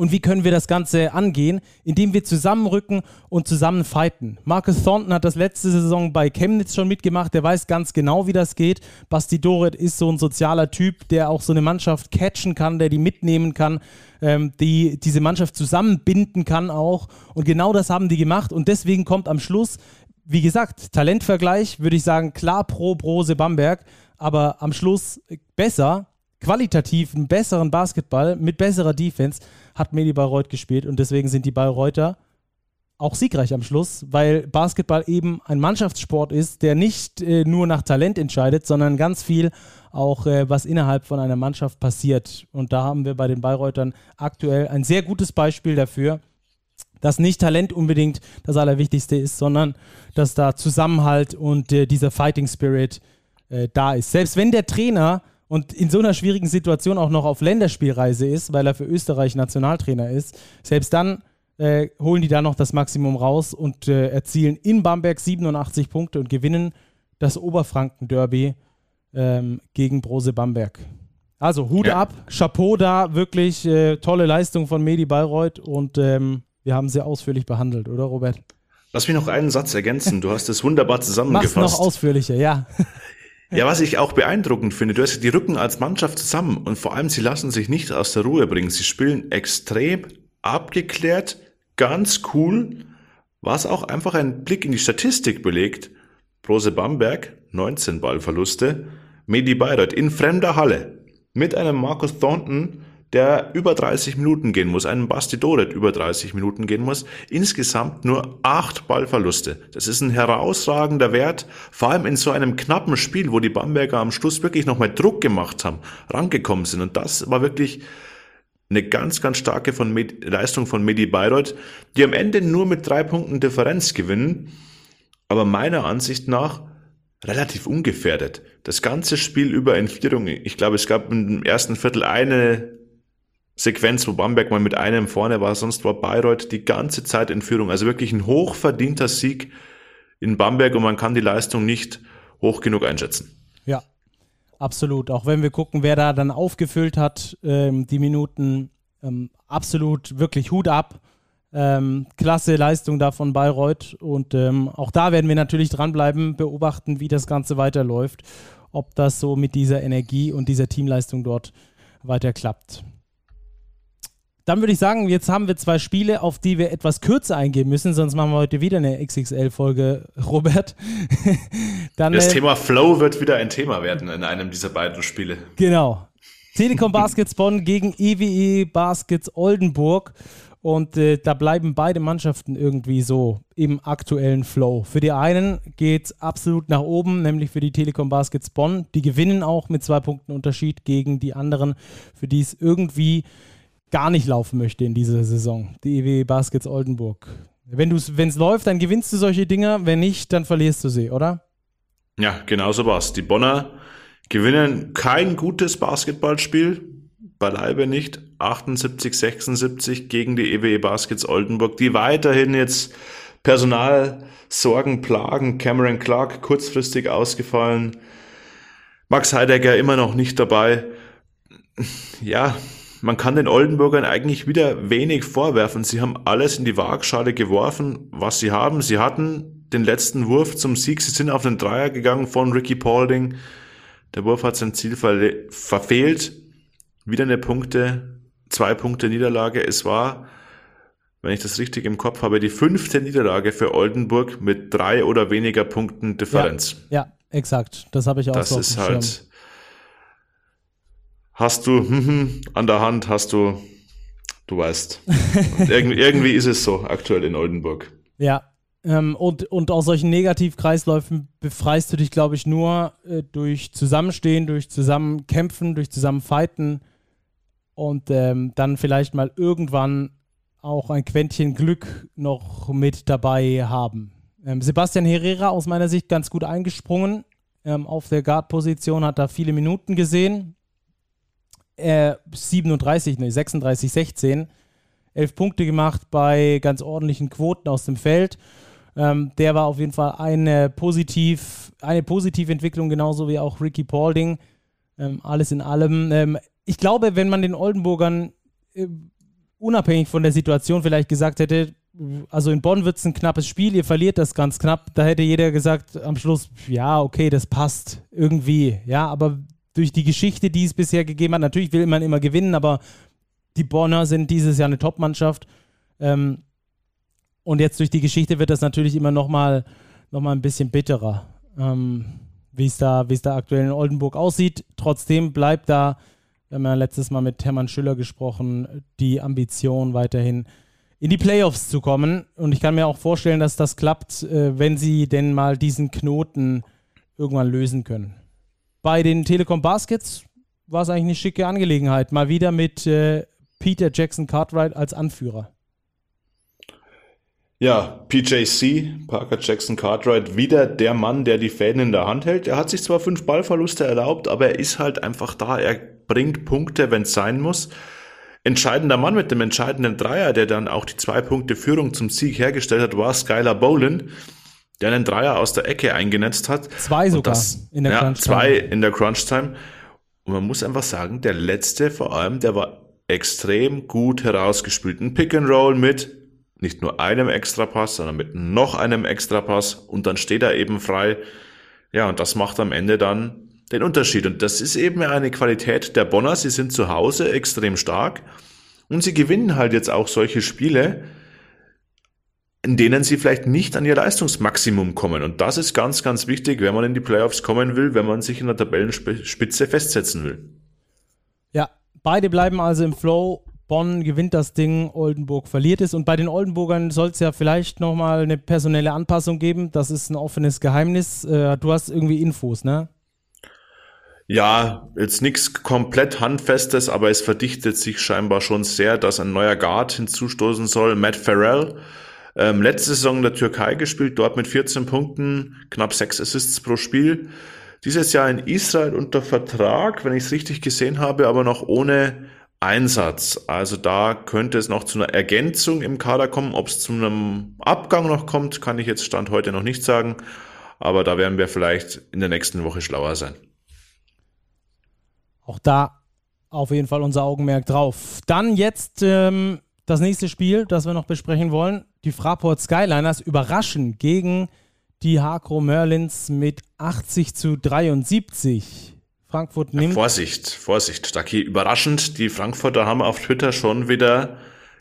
Und wie können wir das Ganze angehen? Indem wir zusammenrücken und zusammen fighten. Marcus Thornton hat das letzte Saison bei Chemnitz schon mitgemacht. Der weiß ganz genau, wie das geht. Basti Doret ist so ein sozialer Typ, der auch so eine Mannschaft catchen kann, der die mitnehmen kann, ähm, die diese Mannschaft zusammenbinden kann auch. Und genau das haben die gemacht. Und deswegen kommt am Schluss, wie gesagt, Talentvergleich, würde ich sagen, klar pro Brose Bamberg. Aber am Schluss besser, qualitativ einen besseren Basketball mit besserer Defense hat Medi Bayreuth gespielt und deswegen sind die Bayreuther auch siegreich am Schluss, weil Basketball eben ein Mannschaftssport ist, der nicht äh, nur nach Talent entscheidet, sondern ganz viel auch, äh, was innerhalb von einer Mannschaft passiert. Und da haben wir bei den Bayreutern aktuell ein sehr gutes Beispiel dafür, dass nicht Talent unbedingt das Allerwichtigste ist, sondern dass da Zusammenhalt und äh, dieser Fighting Spirit äh, da ist. Selbst wenn der Trainer und in so einer schwierigen Situation auch noch auf Länderspielreise ist, weil er für Österreich Nationaltrainer ist, selbst dann äh, holen die da noch das Maximum raus und äh, erzielen in Bamberg 87 Punkte und gewinnen das Oberfranken-Derby ähm, gegen Brose Bamberg. Also Hut ja. ab, Chapeau da, wirklich äh, tolle Leistung von Medi Bayreuth und ähm, wir haben sie ausführlich behandelt, oder Robert? Lass mich noch einen Satz ergänzen. Du hast es wunderbar zusammengefasst. Mach's noch ausführlicher, ja. Ja, was ich auch beeindruckend finde, du hast die Rücken als Mannschaft zusammen und vor allem sie lassen sich nicht aus der Ruhe bringen. Sie spielen extrem abgeklärt, ganz cool, was auch einfach ein Blick in die Statistik belegt. Brose Bamberg, 19 Ballverluste, Medi Bayreuth in fremder Halle mit einem Markus Thornton, der über 30 Minuten gehen muss, einem Basti Doret über 30 Minuten gehen muss, insgesamt nur acht Ballverluste. Das ist ein herausragender Wert, vor allem in so einem knappen Spiel, wo die Bamberger am Schluss wirklich nochmal Druck gemacht haben, rangekommen sind. Und das war wirklich eine ganz, ganz starke von Med Leistung von Medi Bayreuth, die am Ende nur mit drei Punkten Differenz gewinnen, aber meiner Ansicht nach relativ ungefährdet. Das ganze Spiel über in. Ich glaube, es gab im ersten Viertel eine Sequenz, wo Bamberg mal mit einem vorne war, sonst war Bayreuth die ganze Zeit in Führung. Also wirklich ein hochverdienter Sieg in Bamberg und man kann die Leistung nicht hoch genug einschätzen. Ja, absolut. Auch wenn wir gucken, wer da dann aufgefüllt hat, ähm, die Minuten, ähm, absolut wirklich Hut ab. Ähm, klasse Leistung da von Bayreuth und ähm, auch da werden wir natürlich dranbleiben, beobachten, wie das Ganze weiterläuft, ob das so mit dieser Energie und dieser Teamleistung dort weiter klappt. Dann würde ich sagen, jetzt haben wir zwei Spiele, auf die wir etwas kürzer eingehen müssen, sonst machen wir heute wieder eine XXL-Folge, Robert. Dann, das äh, Thema Flow wird wieder ein Thema werden in einem dieser beiden Spiele. Genau. Telekom Baskets Bonn gegen EWE e Baskets Oldenburg. Und äh, da bleiben beide Mannschaften irgendwie so im aktuellen Flow. Für die einen geht es absolut nach oben, nämlich für die Telekom Baskets Bonn. Die gewinnen auch mit zwei Punkten Unterschied gegen die anderen, für die es irgendwie gar nicht laufen möchte in dieser Saison. Die EW Baskets Oldenburg. Wenn es läuft, dann gewinnst du solche Dinger. Wenn nicht, dann verlierst du sie, oder? Ja, genau so war's. Die Bonner gewinnen kein gutes Basketballspiel. Beileibe nicht. 78, 76 gegen die EWE Baskets Oldenburg, die weiterhin jetzt Personalsorgen plagen. Cameron Clark kurzfristig ausgefallen. Max Heidegger immer noch nicht dabei. Ja, man kann den Oldenburgern eigentlich wieder wenig vorwerfen. Sie haben alles in die Waagschale geworfen, was sie haben. Sie hatten den letzten Wurf zum Sieg. Sie sind auf den Dreier gegangen von Ricky Paulding. Der Wurf hat sein Ziel ver verfehlt. Wieder eine Punkte, zwei Punkte Niederlage. Es war, wenn ich das richtig im Kopf habe, die fünfte Niederlage für Oldenburg mit drei oder weniger Punkten Differenz. Ja, ja exakt. Das habe ich auch das so ist halt. Hast du hm, hm, an der Hand, hast du, du weißt. irgendwie, irgendwie ist es so aktuell in Oldenburg. Ja, ähm, und, und aus solchen Negativkreisläufen befreist du dich, glaube ich, nur äh, durch Zusammenstehen, durch Zusammenkämpfen, durch Zusammenfighten und ähm, dann vielleicht mal irgendwann auch ein Quäntchen Glück noch mit dabei haben. Ähm, Sebastian Herrera aus meiner Sicht ganz gut eingesprungen. Ähm, auf der Guard-Position hat er viele Minuten gesehen. Äh, 37, nee, 36, 16. Elf Punkte gemacht bei ganz ordentlichen Quoten aus dem Feld. Ähm, der war auf jeden Fall eine, positiv, eine positive Entwicklung, genauso wie auch Ricky Paulding. Ähm, alles in allem. Ähm, ich glaube, wenn man den Oldenburgern äh, unabhängig von der Situation vielleicht gesagt hätte, also in Bonn wird es ein knappes Spiel, ihr verliert das ganz knapp, da hätte jeder gesagt am Schluss, ja, okay, das passt irgendwie, ja, aber durch die Geschichte, die es bisher gegeben hat, natürlich will man immer gewinnen, aber die Bonner sind dieses Jahr eine Top-Mannschaft ähm, und jetzt durch die Geschichte wird das natürlich immer nochmal noch mal ein bisschen bitterer, ähm, wie es da, da aktuell in Oldenburg aussieht. Trotzdem bleibt da wir haben ja letztes Mal mit Hermann Schüller gesprochen, die Ambition weiterhin in die Playoffs zu kommen. Und ich kann mir auch vorstellen, dass das klappt, äh, wenn sie denn mal diesen Knoten irgendwann lösen können. Bei den Telekom Baskets war es eigentlich eine schicke Angelegenheit. Mal wieder mit äh, Peter Jackson Cartwright als Anführer. Ja, PJC, Parker Jackson Cartwright, wieder der Mann, der die Fäden in der Hand hält. Er hat sich zwar fünf Ballverluste erlaubt, aber er ist halt einfach da. Er bringt Punkte, wenn es sein muss. Entscheidender Mann mit dem entscheidenden Dreier, der dann auch die zwei Punkte Führung zum Sieg hergestellt hat, war Skylar Bolin, der einen Dreier aus der Ecke eingenetzt hat. Zwei sogar das, in der ja, Crunch Time. Zwei in der Crunch Time. Und man muss einfach sagen, der letzte vor allem, der war extrem gut herausgespielt. Ein Pick and Roll mit nicht nur einem Extrapass, sondern mit noch einem Extrapass und dann steht er eben frei. Ja, und das macht am Ende dann den Unterschied. Und das ist eben eine Qualität der Bonner. Sie sind zu Hause extrem stark und sie gewinnen halt jetzt auch solche Spiele, in denen sie vielleicht nicht an ihr Leistungsmaximum kommen. Und das ist ganz, ganz wichtig, wenn man in die Playoffs kommen will, wenn man sich in der Tabellenspitze festsetzen will. Ja, beide bleiben also im Flow Bonn gewinnt das Ding, Oldenburg verliert es. Und bei den Oldenburgern soll es ja vielleicht nochmal eine personelle Anpassung geben. Das ist ein offenes Geheimnis. Äh, du hast irgendwie Infos, ne? Ja, jetzt nichts komplett Handfestes, aber es verdichtet sich scheinbar schon sehr, dass ein neuer Guard hinzustoßen soll. Matt Farrell, ähm, letzte Saison in der Türkei gespielt, dort mit 14 Punkten, knapp 6 Assists pro Spiel. Dieses Jahr in Israel unter Vertrag, wenn ich es richtig gesehen habe, aber noch ohne Einsatz. Also da könnte es noch zu einer Ergänzung im Kader kommen. Ob es zu einem Abgang noch kommt, kann ich jetzt Stand heute noch nicht sagen. Aber da werden wir vielleicht in der nächsten Woche schlauer sein. Auch da auf jeden Fall unser Augenmerk drauf. Dann jetzt ähm, das nächste Spiel, das wir noch besprechen wollen. Die Fraport Skyliners überraschen gegen die Hakro Merlins mit 80 zu 73. Frankfurt nimmt. Vorsicht, Vorsicht, Stacki. Überraschend, die Frankfurter haben auf Twitter schon wieder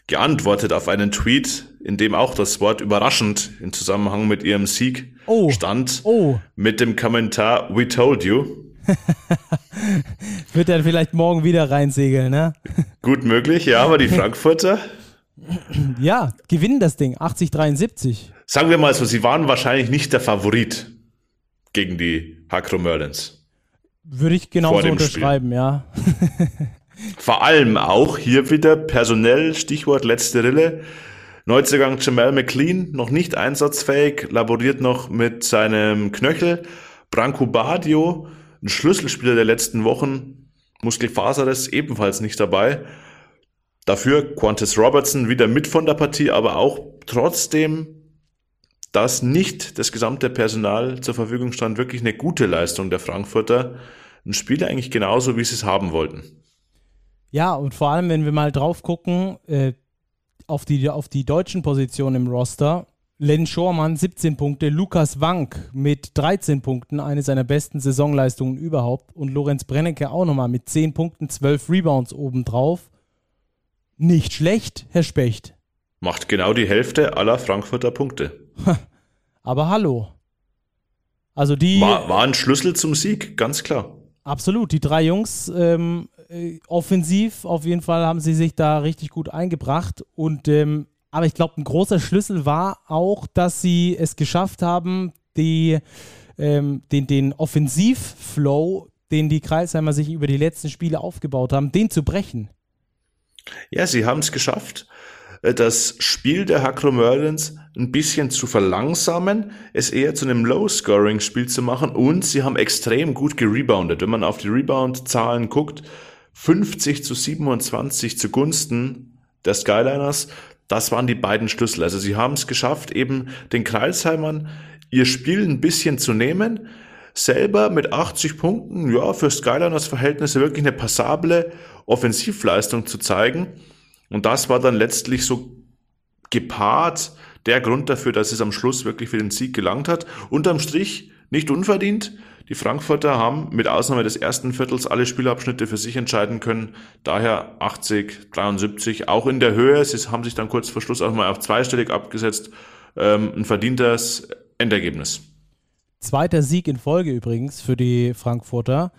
geantwortet auf einen Tweet, in dem auch das Wort überraschend in Zusammenhang mit ihrem Sieg oh. stand. Oh. Mit dem Kommentar We told you. Wird er vielleicht morgen wieder reinsegeln, ne? Gut möglich, ja, aber die Frankfurter. Ja, gewinnen das Ding, 80-73. Sagen wir mal so, sie waren wahrscheinlich nicht der Favorit gegen die Hakro Merlins. Würde ich genauso unterschreiben, Spiel. ja. Vor allem auch hier wieder personell, Stichwort letzte Rille. Neuzugang Jamal McLean, noch nicht einsatzfähig, laboriert noch mit seinem Knöchel. Branko Badio, ein Schlüsselspieler der letzten Wochen, Muskelfaserriss ebenfalls nicht dabei. Dafür Qantas Robertson wieder mit von der Partie, aber auch trotzdem, dass nicht das gesamte Personal zur Verfügung stand, wirklich eine gute Leistung der Frankfurter ein Spiel eigentlich genauso, wie sie es haben wollten. Ja, und vor allem, wenn wir mal drauf gucken, äh, auf, die, auf die deutschen Positionen im Roster, Len Schormann 17 Punkte, Lukas Wank mit 13 Punkten, eine seiner besten Saisonleistungen überhaupt und Lorenz Brennecke auch nochmal mit 10 Punkten, 12 Rebounds obendrauf. Nicht schlecht, Herr Specht. Macht genau die Hälfte aller Frankfurter Punkte. Aber hallo. Also die. War, war ein Schlüssel zum Sieg, ganz klar. Absolut. Die drei Jungs ähm, äh, offensiv, auf jeden Fall haben sie sich da richtig gut eingebracht. Und ähm, aber ich glaube, ein großer Schlüssel war auch, dass sie es geschafft haben, die, ähm, den, den Offensivflow, den die Kreisheimer sich über die letzten Spiele aufgebaut haben, den zu brechen. Ja, sie haben es geschafft, äh, das Spiel der Hacklo Merlins ein bisschen zu verlangsamen, es eher zu einem Low-Scoring-Spiel zu machen und sie haben extrem gut gereboundet. Wenn man auf die Rebound-Zahlen guckt, 50 zu 27 zugunsten der Skyliners, das waren die beiden Schlüssel. Also sie haben es geschafft, eben den Kreisheimern ihr Spiel ein bisschen zu nehmen, selber mit 80 Punkten, ja, für Skyliners Verhältnisse wirklich eine passable Offensivleistung zu zeigen. Und das war dann letztlich so gepaart der Grund dafür, dass es am Schluss wirklich für den Sieg gelangt hat. Unterm Strich nicht unverdient. Die Frankfurter haben mit Ausnahme des ersten Viertels alle Spielabschnitte für sich entscheiden können. Daher 80, 73, auch in der Höhe. Sie haben sich dann kurz vor Schluss auch mal auf zweistellig abgesetzt. Ähm, ein verdientes Endergebnis. Zweiter Sieg in Folge übrigens für die Frankfurter.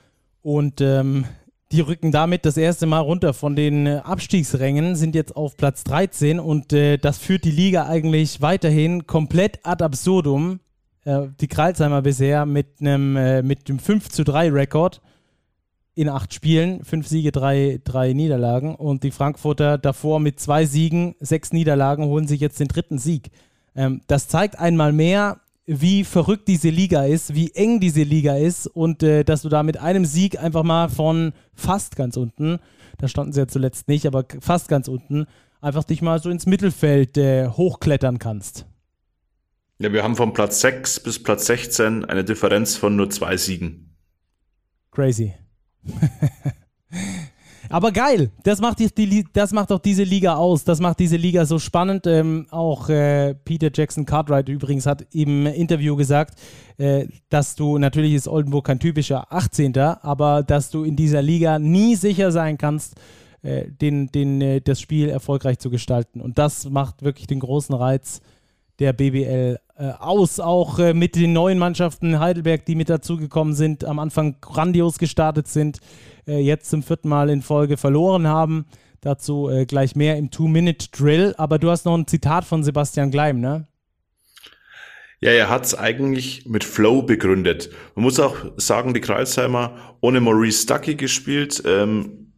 Und ähm, die rücken damit das erste Mal runter von den Abstiegsrängen, sind jetzt auf Platz 13 und äh, das führt die Liga eigentlich weiterhin komplett ad absurdum äh, die Kralsheimer bisher mit einem äh, mit dem 5 zu 3 Rekord in acht Spielen, fünf Siege, drei, drei Niederlagen und die Frankfurter davor mit zwei Siegen, sechs Niederlagen holen sich jetzt den dritten Sieg. Ähm, das zeigt einmal mehr, wie verrückt diese Liga ist, wie eng diese Liga ist und äh, dass du da mit einem Sieg einfach mal von fast ganz unten, da standen sie ja zuletzt nicht, aber fast ganz unten, einfach dich mal so ins Mittelfeld äh, hochklettern kannst. Ja, wir haben von Platz 6 bis Platz 16 eine Differenz von nur zwei Siegen. Crazy. Aber geil, das macht, die, das macht auch diese Liga aus. Das macht diese Liga so spannend. Ähm, auch äh, Peter Jackson Cartwright übrigens hat im Interview gesagt, äh, dass du, natürlich ist Oldenburg kein typischer 18. aber dass du in dieser Liga nie sicher sein kannst, äh, den, den, äh, das Spiel erfolgreich zu gestalten. Und das macht wirklich den großen Reiz der BBL äh, aus, auch äh, mit den neuen Mannschaften Heidelberg, die mit dazugekommen sind, am Anfang grandios gestartet sind, jetzt zum vierten Mal in Folge verloren haben. Dazu äh, gleich mehr im Two-Minute-Drill. Aber du hast noch ein Zitat von Sebastian Gleim, ne? Ja, er hat es eigentlich mit Flow begründet. Man muss auch sagen, die Kreisheimer ohne Maurice Stuckey gespielt. Ähm,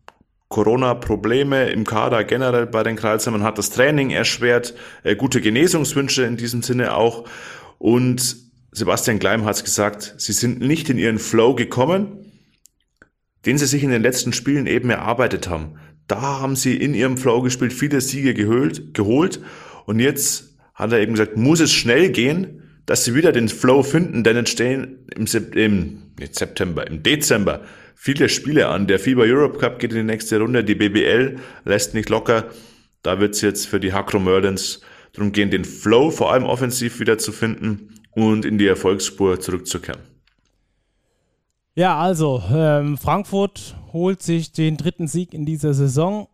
Corona-Probleme im Kader generell bei den Kreisheimern hat das Training erschwert, äh, gute Genesungswünsche in diesem Sinne auch. Und Sebastian Gleim hat gesagt, sie sind nicht in ihren Flow gekommen, den sie sich in den letzten Spielen eben erarbeitet haben. Da haben sie in ihrem Flow gespielt, viele Siege geholt, geholt und jetzt hat er eben gesagt, muss es schnell gehen, dass sie wieder den Flow finden, denn entstehen im, im September, im Dezember viele Spiele an. Der FIBA Europe Cup geht in die nächste Runde, die BBL lässt nicht locker. Da wird es jetzt für die Hakro Merlins darum gehen, den Flow vor allem offensiv wieder zu finden und in die Erfolgsspur zurückzukehren. Ja, also ähm, Frankfurt holt sich den dritten Sieg in dieser Saison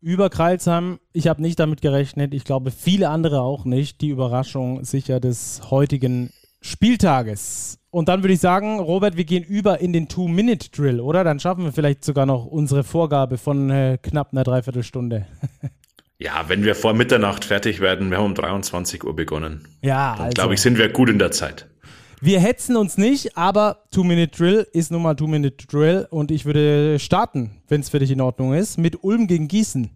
über Kreilsheim. Ich habe nicht damit gerechnet. Ich glaube, viele andere auch nicht. Die Überraschung sicher des heutigen Spieltages. Und dann würde ich sagen, Robert, wir gehen über in den Two-Minute-Drill, oder? Dann schaffen wir vielleicht sogar noch unsere Vorgabe von äh, knapp einer Dreiviertelstunde. ja, wenn wir vor Mitternacht fertig werden, wir haben um 23 Uhr begonnen. Ja, Dann also. glaube ich, sind wir gut in der Zeit. Wir hetzen uns nicht, aber Two-Minute-Drill ist nun mal Two-Minute-Drill und ich würde starten, wenn es für dich in Ordnung ist, mit Ulm gegen Gießen.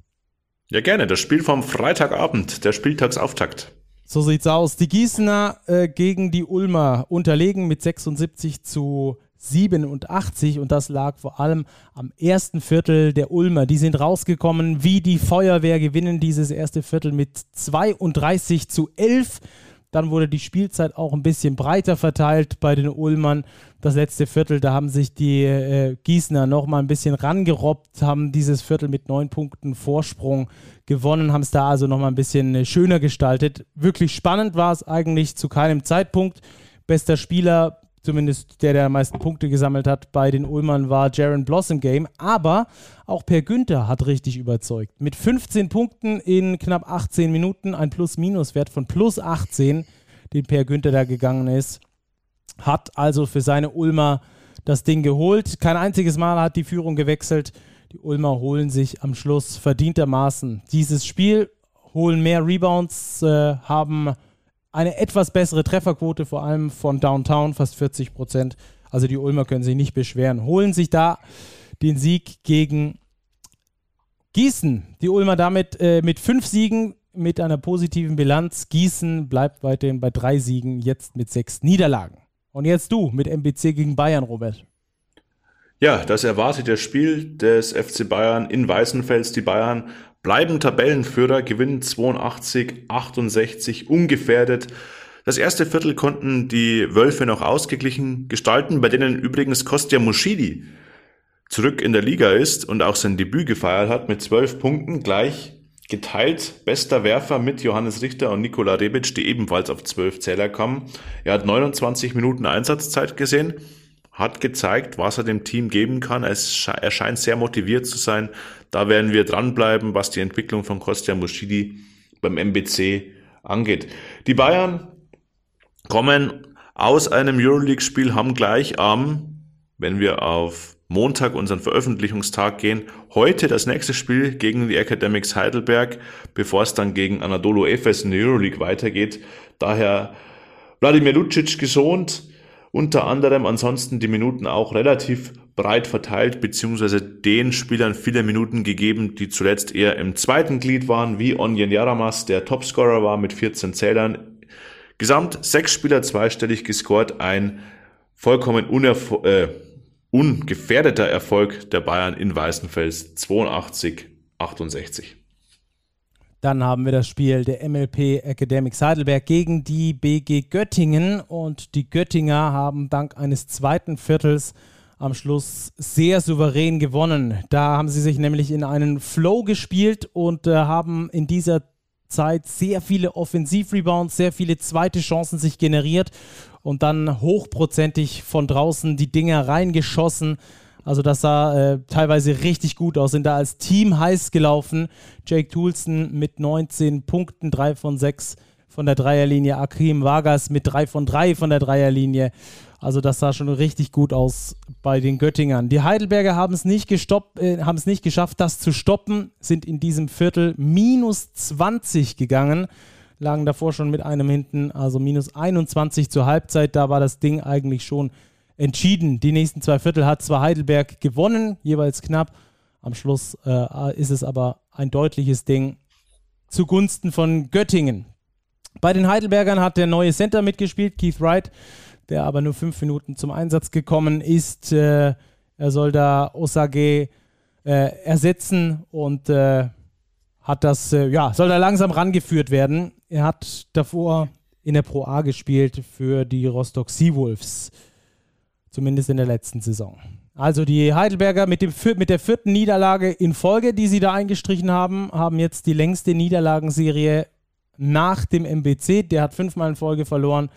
Ja, gerne. Das Spiel vom Freitagabend, der Spieltagsauftakt. So sieht's aus. Die Gießener äh, gegen die Ulmer unterlegen mit 76 zu 87 und das lag vor allem am ersten Viertel der Ulmer. Die sind rausgekommen wie die Feuerwehr, gewinnen dieses erste Viertel mit 32 zu 11. Dann wurde die Spielzeit auch ein bisschen breiter verteilt bei den Ulmern. Das letzte Viertel, da haben sich die äh, Gießener noch mal ein bisschen rangerobbt, haben dieses Viertel mit neun Punkten Vorsprung gewonnen, haben es da also noch mal ein bisschen äh, schöner gestaltet. Wirklich spannend war es eigentlich zu keinem Zeitpunkt. Bester Spieler zumindest der, der am meisten Punkte gesammelt hat bei den Ulmern, war Jaron Blossom Game. Aber auch Per Günther hat richtig überzeugt. Mit 15 Punkten in knapp 18 Minuten, ein Plus-Minus-Wert von plus 18, den Per Günther da gegangen ist. hat also für seine Ulmer das Ding geholt. Kein einziges Mal hat die Führung gewechselt. Die Ulmer holen sich am Schluss verdientermaßen dieses Spiel, holen mehr Rebounds, äh, haben eine etwas bessere Trefferquote, vor allem von Downtown, fast 40 Prozent. Also die Ulmer können sich nicht beschweren. Holen sich da den Sieg gegen Gießen. Die Ulmer damit äh, mit fünf Siegen mit einer positiven Bilanz. Gießen bleibt weiterhin bei drei Siegen, jetzt mit sechs Niederlagen. Und jetzt du mit MBC gegen Bayern, Robert. Ja, das erwartete Spiel des FC Bayern in Weißenfels. Die Bayern bleiben Tabellenführer, gewinnen 82, 68, ungefährdet. Das erste Viertel konnten die Wölfe noch ausgeglichen gestalten, bei denen übrigens Kostja Muschidi zurück in der Liga ist und auch sein Debüt gefeiert hat mit zwölf Punkten, gleich geteilt bester Werfer mit Johannes Richter und Nikola Rebic, die ebenfalls auf zwölf Zähler kommen. Er hat 29 Minuten Einsatzzeit gesehen, hat gezeigt, was er dem Team geben kann. Er scheint sehr motiviert zu sein. Da werden wir dranbleiben, was die Entwicklung von Kostja Muschidi beim MBC angeht. Die Bayern kommen aus einem Euroleague-Spiel, haben gleich am, wenn wir auf Montag, unseren Veröffentlichungstag gehen. Heute das nächste Spiel gegen die Academics Heidelberg, bevor es dann gegen Anadolu Efes in der Euroleague weitergeht. Daher Wladimir Lucic geschont, unter anderem ansonsten die Minuten auch relativ breit verteilt, beziehungsweise den Spielern viele Minuten gegeben, die zuletzt eher im zweiten Glied waren, wie Onyen Yaramas, der Topscorer war mit 14 Zählern. Gesamt sechs Spieler zweistellig gescored, ein vollkommen unerfo äh, ungefährdeter Erfolg der Bayern in Weißenfels 82, 68. Dann haben wir das Spiel der MLP Academics Heidelberg gegen die BG Göttingen und die Göttinger haben dank eines zweiten Viertels am Schluss sehr souverän gewonnen. Da haben sie sich nämlich in einen Flow gespielt und äh, haben in dieser Zeit sehr viele Offensivrebounds, sehr viele zweite Chancen sich generiert und dann hochprozentig von draußen die Dinger reingeschossen. Also das sah äh, teilweise richtig gut aus, sind da als Team heiß gelaufen. Jake Toulson mit 19 Punkten, 3 von 6 von der Dreierlinie. Akim Vargas mit 3 von 3 von der Dreierlinie. Also das sah schon richtig gut aus bei den Göttingern. Die Heidelberger haben es nicht gestoppt, äh, haben es nicht geschafft, das zu stoppen, sind in diesem Viertel minus 20 gegangen, lagen davor schon mit einem hinten, also minus 21 zur Halbzeit. Da war das Ding eigentlich schon entschieden. Die nächsten zwei Viertel hat zwar Heidelberg gewonnen, jeweils knapp. Am Schluss äh, ist es aber ein deutliches Ding zugunsten von Göttingen. Bei den Heidelbergern hat der neue Center mitgespielt, Keith Wright der aber nur fünf Minuten zum Einsatz gekommen ist. Äh, er soll da Osage äh, ersetzen und äh, hat das, äh, ja, soll da langsam rangeführt werden. Er hat davor in der Pro A gespielt für die Rostock Seawolves, zumindest in der letzten Saison. Also die Heidelberger mit, dem, mit der vierten Niederlage in Folge, die sie da eingestrichen haben, haben jetzt die längste Niederlagenserie nach dem MBC. Der hat fünfmal in Folge verloren.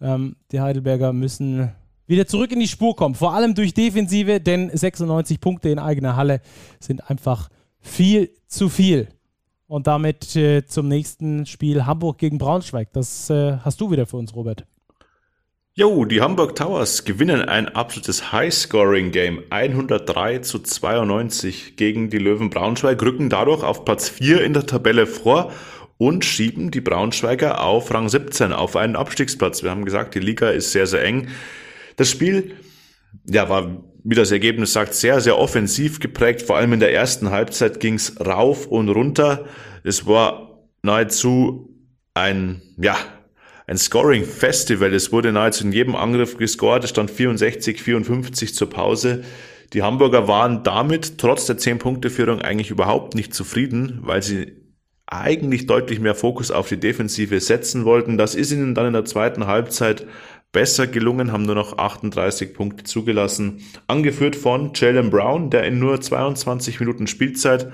Ähm, die Heidelberger müssen wieder zurück in die Spur kommen. Vor allem durch Defensive, denn 96 Punkte in eigener Halle sind einfach viel zu viel. Und damit äh, zum nächsten Spiel Hamburg gegen Braunschweig. Das äh, hast du wieder für uns, Robert. Jo, die Hamburg Towers gewinnen ein absolutes High-Scoring-Game. 103 zu 92 gegen die Löwen Braunschweig, rücken dadurch auf Platz 4 in der Tabelle vor und schieben die Braunschweiger auf Rang 17, auf einen Abstiegsplatz. Wir haben gesagt, die Liga ist sehr, sehr eng. Das Spiel ja, war, wie das Ergebnis sagt, sehr, sehr offensiv geprägt. Vor allem in der ersten Halbzeit ging's rauf und runter. Es war nahezu ein, ja, ein Scoring-Festival. Es wurde nahezu in jedem Angriff gescored. Es stand 64, 54 zur Pause. Die Hamburger waren damit trotz der 10-Punkte-Führung eigentlich überhaupt nicht zufrieden, weil sie eigentlich deutlich mehr Fokus auf die Defensive setzen wollten. Das ist ihnen dann in der zweiten Halbzeit besser gelungen, haben nur noch 38 Punkte zugelassen. Angeführt von Jalen Brown, der in nur 22 Minuten Spielzeit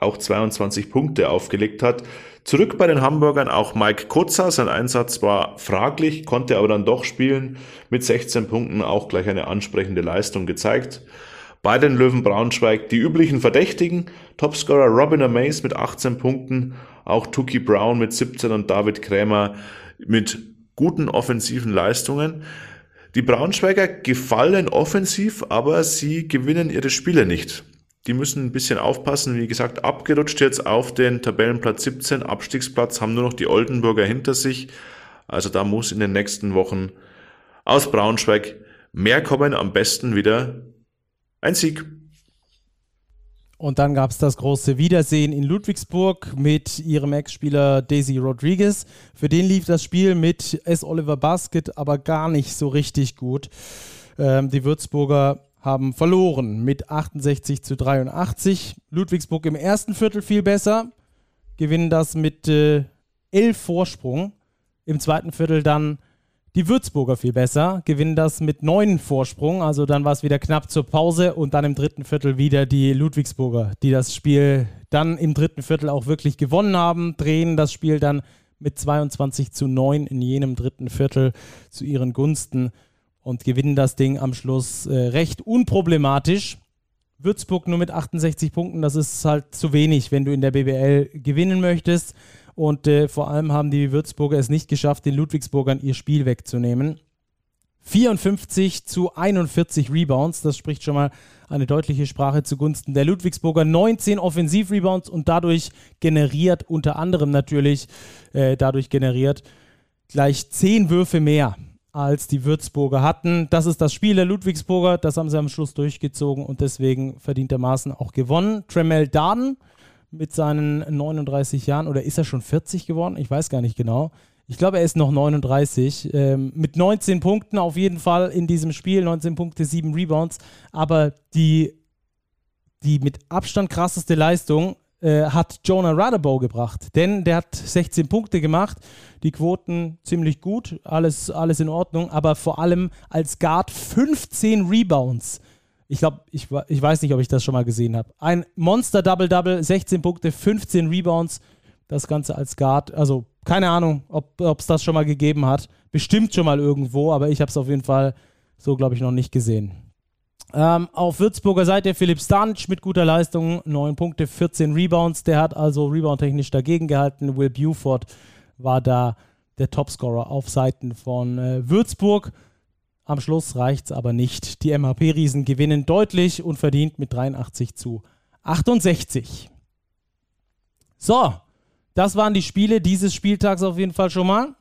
auch 22 Punkte aufgelegt hat. Zurück bei den Hamburgern auch Mike Kotzer. Sein Einsatz war fraglich, konnte aber dann doch spielen. Mit 16 Punkten auch gleich eine ansprechende Leistung gezeigt. Bei den Löwen Braunschweig die üblichen Verdächtigen, Topscorer Robin Amaze mit 18 Punkten, auch Tuki Brown mit 17 und David Krämer mit guten offensiven Leistungen. Die Braunschweiger gefallen offensiv, aber sie gewinnen ihre Spiele nicht. Die müssen ein bisschen aufpassen. Wie gesagt, abgerutscht jetzt auf den Tabellenplatz 17, Abstiegsplatz, haben nur noch die Oldenburger hinter sich. Also da muss in den nächsten Wochen aus Braunschweig mehr kommen. Am besten wieder ein Sieg. Und dann gab es das große Wiedersehen in Ludwigsburg mit ihrem Ex-Spieler Daisy Rodriguez. Für den lief das Spiel mit S. Oliver Basket aber gar nicht so richtig gut. Ähm, die Würzburger haben verloren mit 68 zu 83. Ludwigsburg im ersten Viertel viel besser, gewinnen das mit äh, 11 Vorsprung. Im zweiten Viertel dann die Würzburger viel besser, gewinnen das mit neun Vorsprung. Also dann war es wieder knapp zur Pause und dann im dritten Viertel wieder die Ludwigsburger, die das Spiel dann im dritten Viertel auch wirklich gewonnen haben, drehen das Spiel dann mit 22 zu 9 in jenem dritten Viertel zu ihren Gunsten und gewinnen das Ding am Schluss äh, recht unproblematisch. Würzburg nur mit 68 Punkten, das ist halt zu wenig, wenn du in der BBL gewinnen möchtest. Und äh, vor allem haben die Würzburger es nicht geschafft, den Ludwigsburgern ihr Spiel wegzunehmen. 54 zu 41 Rebounds, das spricht schon mal eine deutliche Sprache zugunsten der Ludwigsburger. 19 Offensiv-Rebounds und dadurch generiert, unter anderem natürlich, äh, dadurch generiert gleich 10 Würfe mehr als die Würzburger hatten. Das ist das Spiel der Ludwigsburger, das haben sie am Schluss durchgezogen und deswegen verdientermaßen auch gewonnen. Tremel Darden mit seinen 39 Jahren oder ist er schon 40 geworden? Ich weiß gar nicht genau. Ich glaube, er ist noch 39. Ähm, mit 19 Punkten auf jeden Fall in diesem Spiel. 19 Punkte, 7 Rebounds. Aber die, die mit Abstand krasseste Leistung äh, hat Jonah Radabow gebracht. Denn der hat 16 Punkte gemacht. Die Quoten ziemlich gut. Alles, alles in Ordnung. Aber vor allem als Guard 15 Rebounds. Ich glaube, ich, ich weiß nicht, ob ich das schon mal gesehen habe. Ein Monster-Double-Double, 16 Punkte, 15 Rebounds. Das Ganze als Guard. Also keine Ahnung, ob es das schon mal gegeben hat. Bestimmt schon mal irgendwo, aber ich habe es auf jeden Fall so, glaube ich, noch nicht gesehen. Ähm, auf Würzburger Seite Philipp Stanic mit guter Leistung, 9 Punkte, 14 Rebounds. Der hat also reboundtechnisch dagegen gehalten. Will Buford war da der Topscorer auf Seiten von äh, Würzburg. Am Schluss reicht es aber nicht. Die MHP-Riesen gewinnen deutlich und verdient mit 83 zu 68. So, das waren die Spiele dieses Spieltags auf jeden Fall schon mal.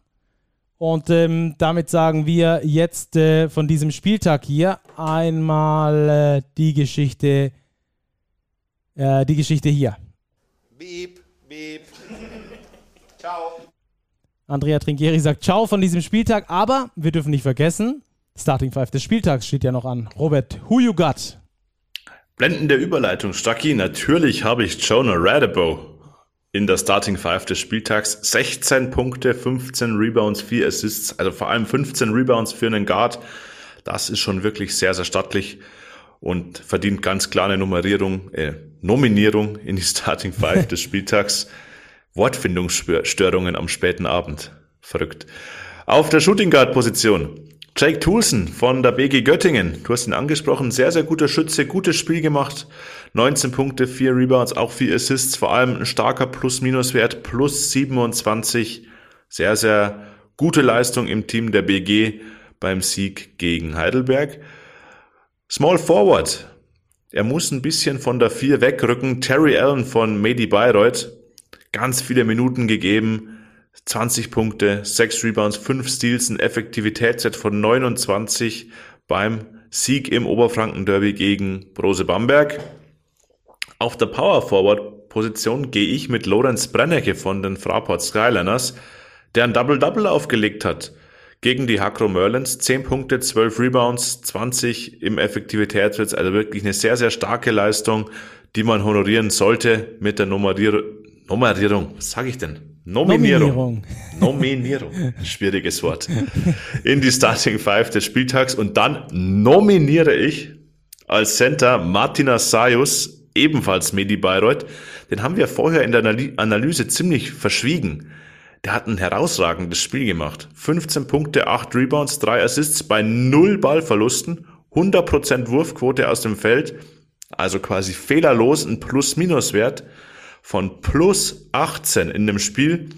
Und ähm, damit sagen wir jetzt äh, von diesem Spieltag hier einmal äh, die Geschichte, äh, die Geschichte hier. Beep, beep. Ciao. Andrea Trinkieri sagt Ciao von diesem Spieltag, aber wir dürfen nicht vergessen, Starting Five des Spieltags steht ja noch an. Robert, who you got? Blendende Überleitung, Stucky. Natürlich habe ich Jonah Radabow in der Starting Five des Spieltags. 16 Punkte, 15 Rebounds, 4 Assists, also vor allem 15 Rebounds für einen Guard. Das ist schon wirklich sehr, sehr stattlich und verdient ganz klar eine Nummerierung, äh, Nominierung in die Starting Five des Spieltags. Wortfindungsstörungen am späten Abend. Verrückt. Auf der Shooting Guard Position Jake Toulson von der BG Göttingen, du hast ihn angesprochen, sehr, sehr guter Schütze, gutes Spiel gemacht. 19 Punkte, 4 Rebounds, auch 4 Assists, vor allem ein starker Plus-Minus-Wert, plus 27. Sehr, sehr gute Leistung im Team der BG beim Sieg gegen Heidelberg. Small Forward, er muss ein bisschen von der 4 wegrücken. Terry Allen von Medi Bayreuth, ganz viele Minuten gegeben 20 Punkte, 6 Rebounds, 5 Steals, ein Effektivitätsset von 29 beim Sieg im Oberfranken-Derby gegen Brose Bamberg. Auf der Power Forward Position gehe ich mit Lorenz Brennecke von den Fraport Skyliners, der ein Double-Double aufgelegt hat gegen die Hakro Merlins. 10 Punkte, 12 Rebounds, 20 im Effektivitätswert, also wirklich eine sehr, sehr starke Leistung, die man honorieren sollte mit der Nummerier Nummerierung. Was sage ich denn? Nominierung. Nominierung. Nominierung. Schwieriges Wort. In die Starting Five des Spieltags. Und dann nominiere ich als Center Martina Sayus, ebenfalls Medi Bayreuth. Den haben wir vorher in der Analyse ziemlich verschwiegen. Der hat ein herausragendes Spiel gemacht. 15 Punkte, 8 Rebounds, 3 Assists bei 0 Ballverlusten, 100% Wurfquote aus dem Feld, also quasi fehlerlos ein Plus-Minus-Wert von plus 18 in dem Spiel.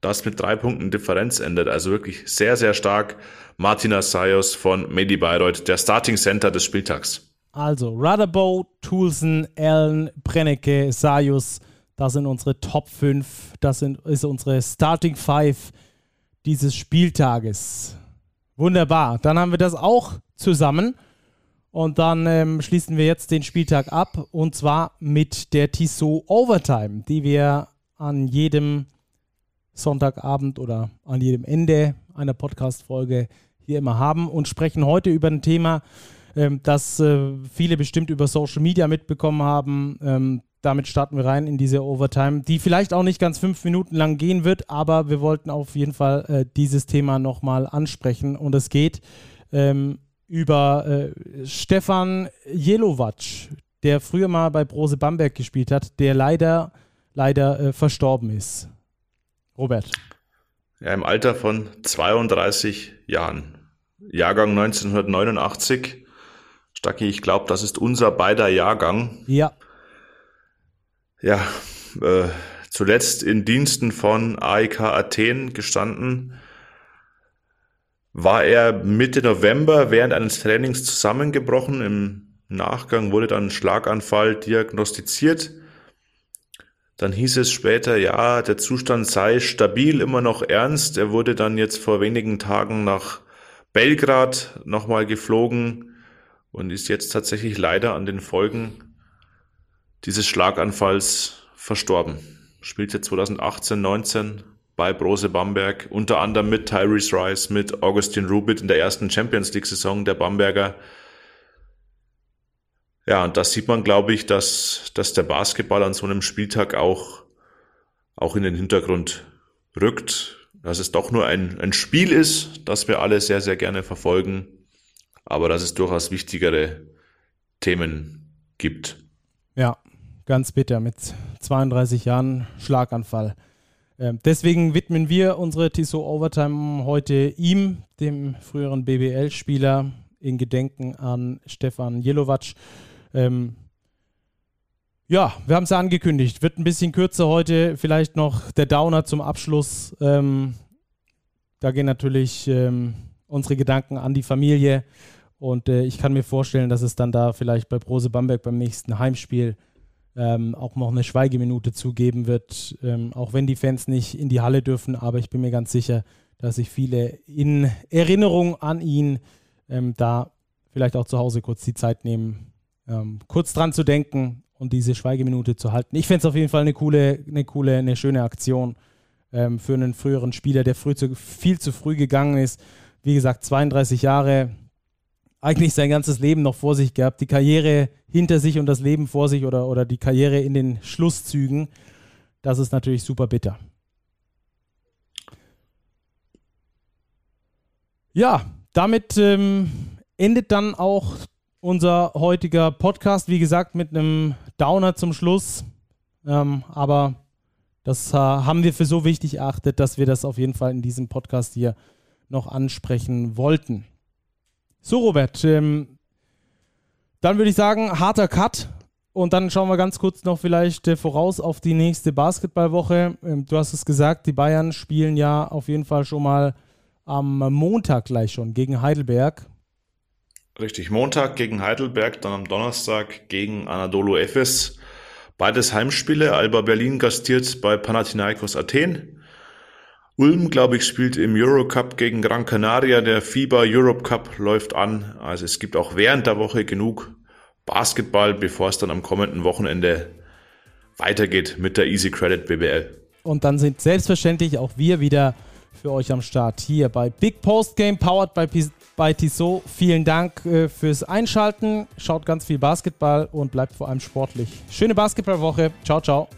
das mit drei Punkten Differenz endet. Also wirklich sehr, sehr stark. Martina Sayos von Medi Bayreuth, der Starting Center des Spieltags. Also Rutherbow, Toulson, Allen, Brennecke, Sayus, das sind unsere Top 5. Das sind, ist unsere Starting 5 dieses Spieltages. Wunderbar. Dann haben wir das auch zusammen. Und dann ähm, schließen wir jetzt den Spieltag ab und zwar mit der Tissot Overtime, die wir an jedem Sonntagabend oder an jedem Ende einer Podcast-Folge hier immer haben und sprechen heute über ein Thema, ähm, das äh, viele bestimmt über Social Media mitbekommen haben. Ähm, damit starten wir rein in diese Overtime, die vielleicht auch nicht ganz fünf Minuten lang gehen wird, aber wir wollten auf jeden Fall äh, dieses Thema nochmal ansprechen und es geht ähm, über äh, Stefan Jelovac, der früher mal bei Brose Bamberg gespielt hat, der leider, leider äh, verstorben ist. Robert. Ja, im Alter von 32 Jahren. Jahrgang 1989. Stacki, ich glaube, das ist unser beider Jahrgang. Ja. Ja, äh, zuletzt in Diensten von AIK Athen gestanden war er Mitte November während eines Trainings zusammengebrochen. Im Nachgang wurde dann ein Schlaganfall diagnostiziert. Dann hieß es später, ja, der Zustand sei stabil, immer noch ernst. Er wurde dann jetzt vor wenigen Tagen nach Belgrad nochmal geflogen und ist jetzt tatsächlich leider an den Folgen dieses Schlaganfalls verstorben. Spielte 2018, 19 bei Brose Bamberg, unter anderem mit Tyrese Rice, mit Augustin Rubit in der ersten Champions League-Saison der Bamberger. Ja, und da sieht man, glaube ich, dass, dass der Basketball an so einem Spieltag auch, auch in den Hintergrund rückt, dass es doch nur ein, ein Spiel ist, das wir alle sehr, sehr gerne verfolgen, aber dass es durchaus wichtigere Themen gibt. Ja, ganz bitter mit 32 Jahren Schlaganfall. Ähm, deswegen widmen wir unsere Tissot Overtime heute ihm, dem früheren BBL-Spieler, in Gedenken an Stefan Jelovac. Ähm, ja, wir haben es ja angekündigt. Wird ein bisschen kürzer heute. Vielleicht noch der Downer zum Abschluss. Ähm, da gehen natürlich ähm, unsere Gedanken an die Familie. Und äh, ich kann mir vorstellen, dass es dann da vielleicht bei Brose Bamberg beim nächsten Heimspiel ähm, auch noch eine Schweigeminute zugeben wird, ähm, auch wenn die Fans nicht in die Halle dürfen. Aber ich bin mir ganz sicher, dass sich viele in Erinnerung an ihn ähm, da vielleicht auch zu Hause kurz die Zeit nehmen, ähm, kurz dran zu denken und diese Schweigeminute zu halten. Ich fände es auf jeden Fall eine coole, eine coole, eine schöne Aktion ähm, für einen früheren Spieler, der früh zu, viel zu früh gegangen ist. Wie gesagt, 32 Jahre, eigentlich sein ganzes Leben noch vor sich gehabt, die Karriere hinter sich und das Leben vor sich oder, oder die Karriere in den Schlusszügen. Das ist natürlich super bitter. Ja, damit ähm, endet dann auch unser heutiger Podcast. Wie gesagt, mit einem Downer zum Schluss. Ähm, aber das äh, haben wir für so wichtig erachtet, dass wir das auf jeden Fall in diesem Podcast hier noch ansprechen wollten. So, Robert, ähm, dann würde ich sagen, harter Cut. Und dann schauen wir ganz kurz noch vielleicht äh, voraus auf die nächste Basketballwoche. Ähm, du hast es gesagt, die Bayern spielen ja auf jeden Fall schon mal am Montag gleich schon gegen Heidelberg. Richtig, Montag gegen Heidelberg, dann am Donnerstag gegen Anadolu Efes. Beides Heimspiele. Alba Berlin gastiert bei Panathinaikos Athen. Ulm, glaube ich, spielt im Eurocup gegen Gran Canaria. Der FIBA Europe Cup läuft an. Also es gibt auch während der Woche genug Basketball, bevor es dann am kommenden Wochenende weitergeht mit der Easy Credit BBL. Und dann sind selbstverständlich auch wir wieder für euch am Start hier bei Big Post Game, powered by, by Tissot. Vielen Dank äh, fürs Einschalten. Schaut ganz viel Basketball und bleibt vor allem sportlich. Schöne Basketballwoche. Ciao, ciao.